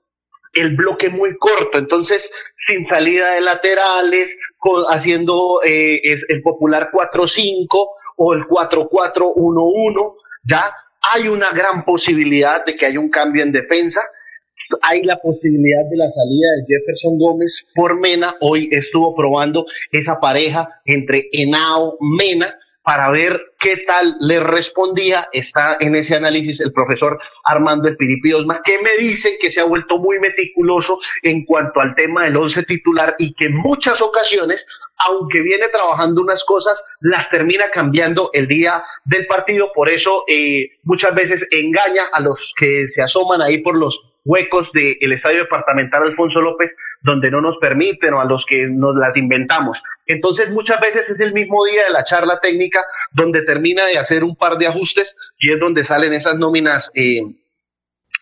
el bloque muy corto, entonces sin salida de laterales, haciendo eh, el popular 4-5 o el 4-4-1-1, ya hay una gran posibilidad de que haya un cambio en defensa. Hay la posibilidad de la salida de Jefferson Gómez por Mena. Hoy estuvo probando esa pareja entre Henao Mena para ver qué tal le respondía. Está en ese análisis el profesor Armando El Piripi Osma, que me dice que se ha vuelto muy meticuloso en cuanto al tema del once titular y que en muchas ocasiones, aunque viene trabajando unas cosas, las termina cambiando el día del partido. Por eso eh, muchas veces engaña a los que se asoman ahí por los huecos del estadio departamental Alfonso López donde no nos permiten o a los que nos las inventamos. Entonces muchas veces es el mismo día de la charla técnica donde termina de hacer un par de ajustes y es donde salen esas nóminas eh,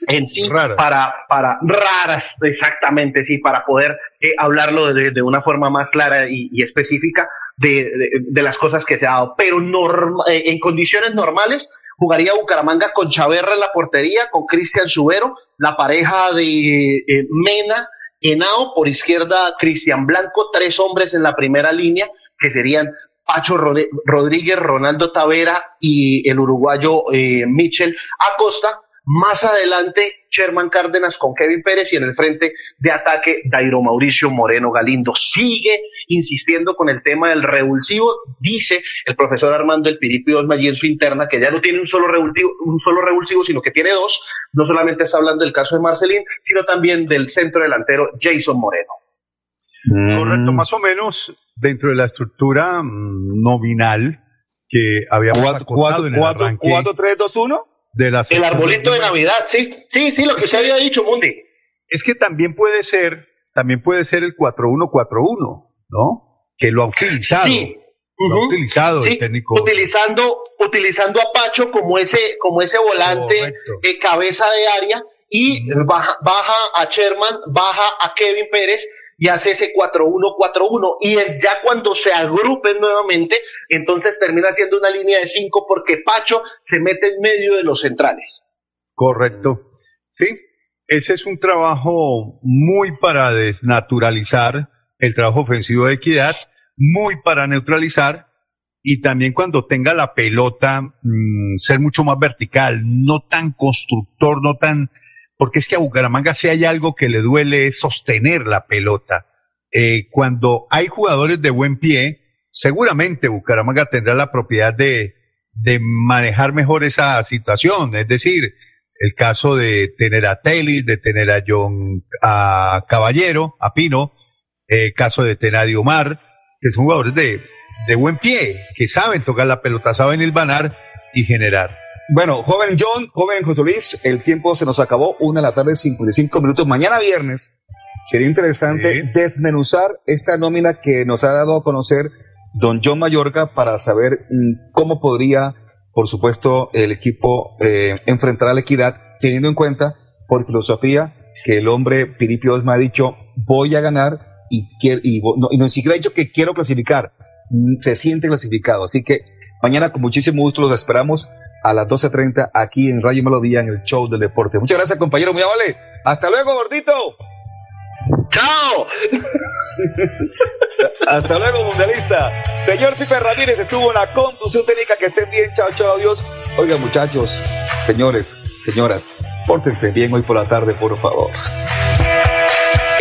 en sí para para raras exactamente sí para poder eh, hablarlo de, de una forma más clara y, y específica de, de- de las cosas que se ha dado pero norma- eh, en condiciones normales jugaría Bucaramanga con Chaverra en la portería con Cristian Subero la pareja de eh, Mena Henao por izquierda Cristian Blanco tres hombres en la primera línea que serían Pacho Rodríguez, Ronaldo Tavera y el uruguayo eh, Michel Acosta. Más adelante, Sherman Cárdenas con Kevin Pérez y en el frente de ataque, Dairo Mauricio Moreno Galindo. Sigue insistiendo con el tema del revulsivo. Dice el profesor Armando El Piripi Osma allí en su interna que ya no tiene un solo, revulsivo, un solo revulsivo, sino que tiene dos. No solamente está hablando del caso de Marcelín, sino también del centro delantero Jason Moreno. Correcto, más o menos dentro de la estructura mm, nominal que habíamos Cuatro- acordado cuatro- en el cuatro- arranque cuatro, tres, dos, uno. de la El sección arbolito de Navidad, sí, sí, sí, lo que usted había dicho, Mundi. Es que también puede ser, también puede ser el 4-1-4-1, ¿no? Que lo ha utilizado. Sí. Lo ha utilizado Sí, el técnico. utilizando, utilizando a Pacho como ese, como ese volante eh, cabeza de área y baja, baja a Sherman, baja a Kevin Pérez y hace ese 4-1-4-1 y ya cuando se agrupen nuevamente, entonces termina siendo una línea de 5 porque Pacho se mete en medio de los centrales. Correcto. Sí, ese es un trabajo muy para desnaturalizar el trabajo ofensivo de equidad, muy para neutralizar y también cuando tenga la pelota mm, ser mucho más vertical, no tan constructor, no tan... Porque es que a Bucaramanga si hay algo que le duele es sostener la pelota. Eh, cuando hay jugadores de buen pie, seguramente Bucaramanga tendrá la propiedad de, de manejar mejor esa situación. Es decir, el caso de tener a Telly, de tener a John a Caballero, a Pino, eh, caso de tener a Diomar, que son jugadores de, de buen pie, que saben tocar la pelota, saben hilvanar y generar. Bueno, joven John, joven José Luis, el tiempo se nos acabó, una de la tarde, 55 minutos. Mañana viernes sería interesante desmenuzar esta nómina que nos ha dado a conocer don John Mayorga para saber mm, cómo podría, por supuesto, el equipo eh, enfrentar a la equidad, teniendo en cuenta, por filosofía, que el hombre Piripio Osma ha dicho, voy a ganar y, quiero, y, no, y no siquiera ha dicho que quiero clasificar, Mm, se siente clasificado. Así que mañana con muchísimo gusto los esperamos a las 12.30 aquí en Radio Melodía en el show del deporte. Muchas gracias compañero, muy amable. Hasta luego, gordito. ¡Chao! Hasta luego, mundialista. Señor Pipe Ramírez estuvo en la conducción técnica. Que estén bien. Chao, chao, adiós. Oigan, muchachos, señores, señoras, pórtense bien hoy por la tarde, por favor.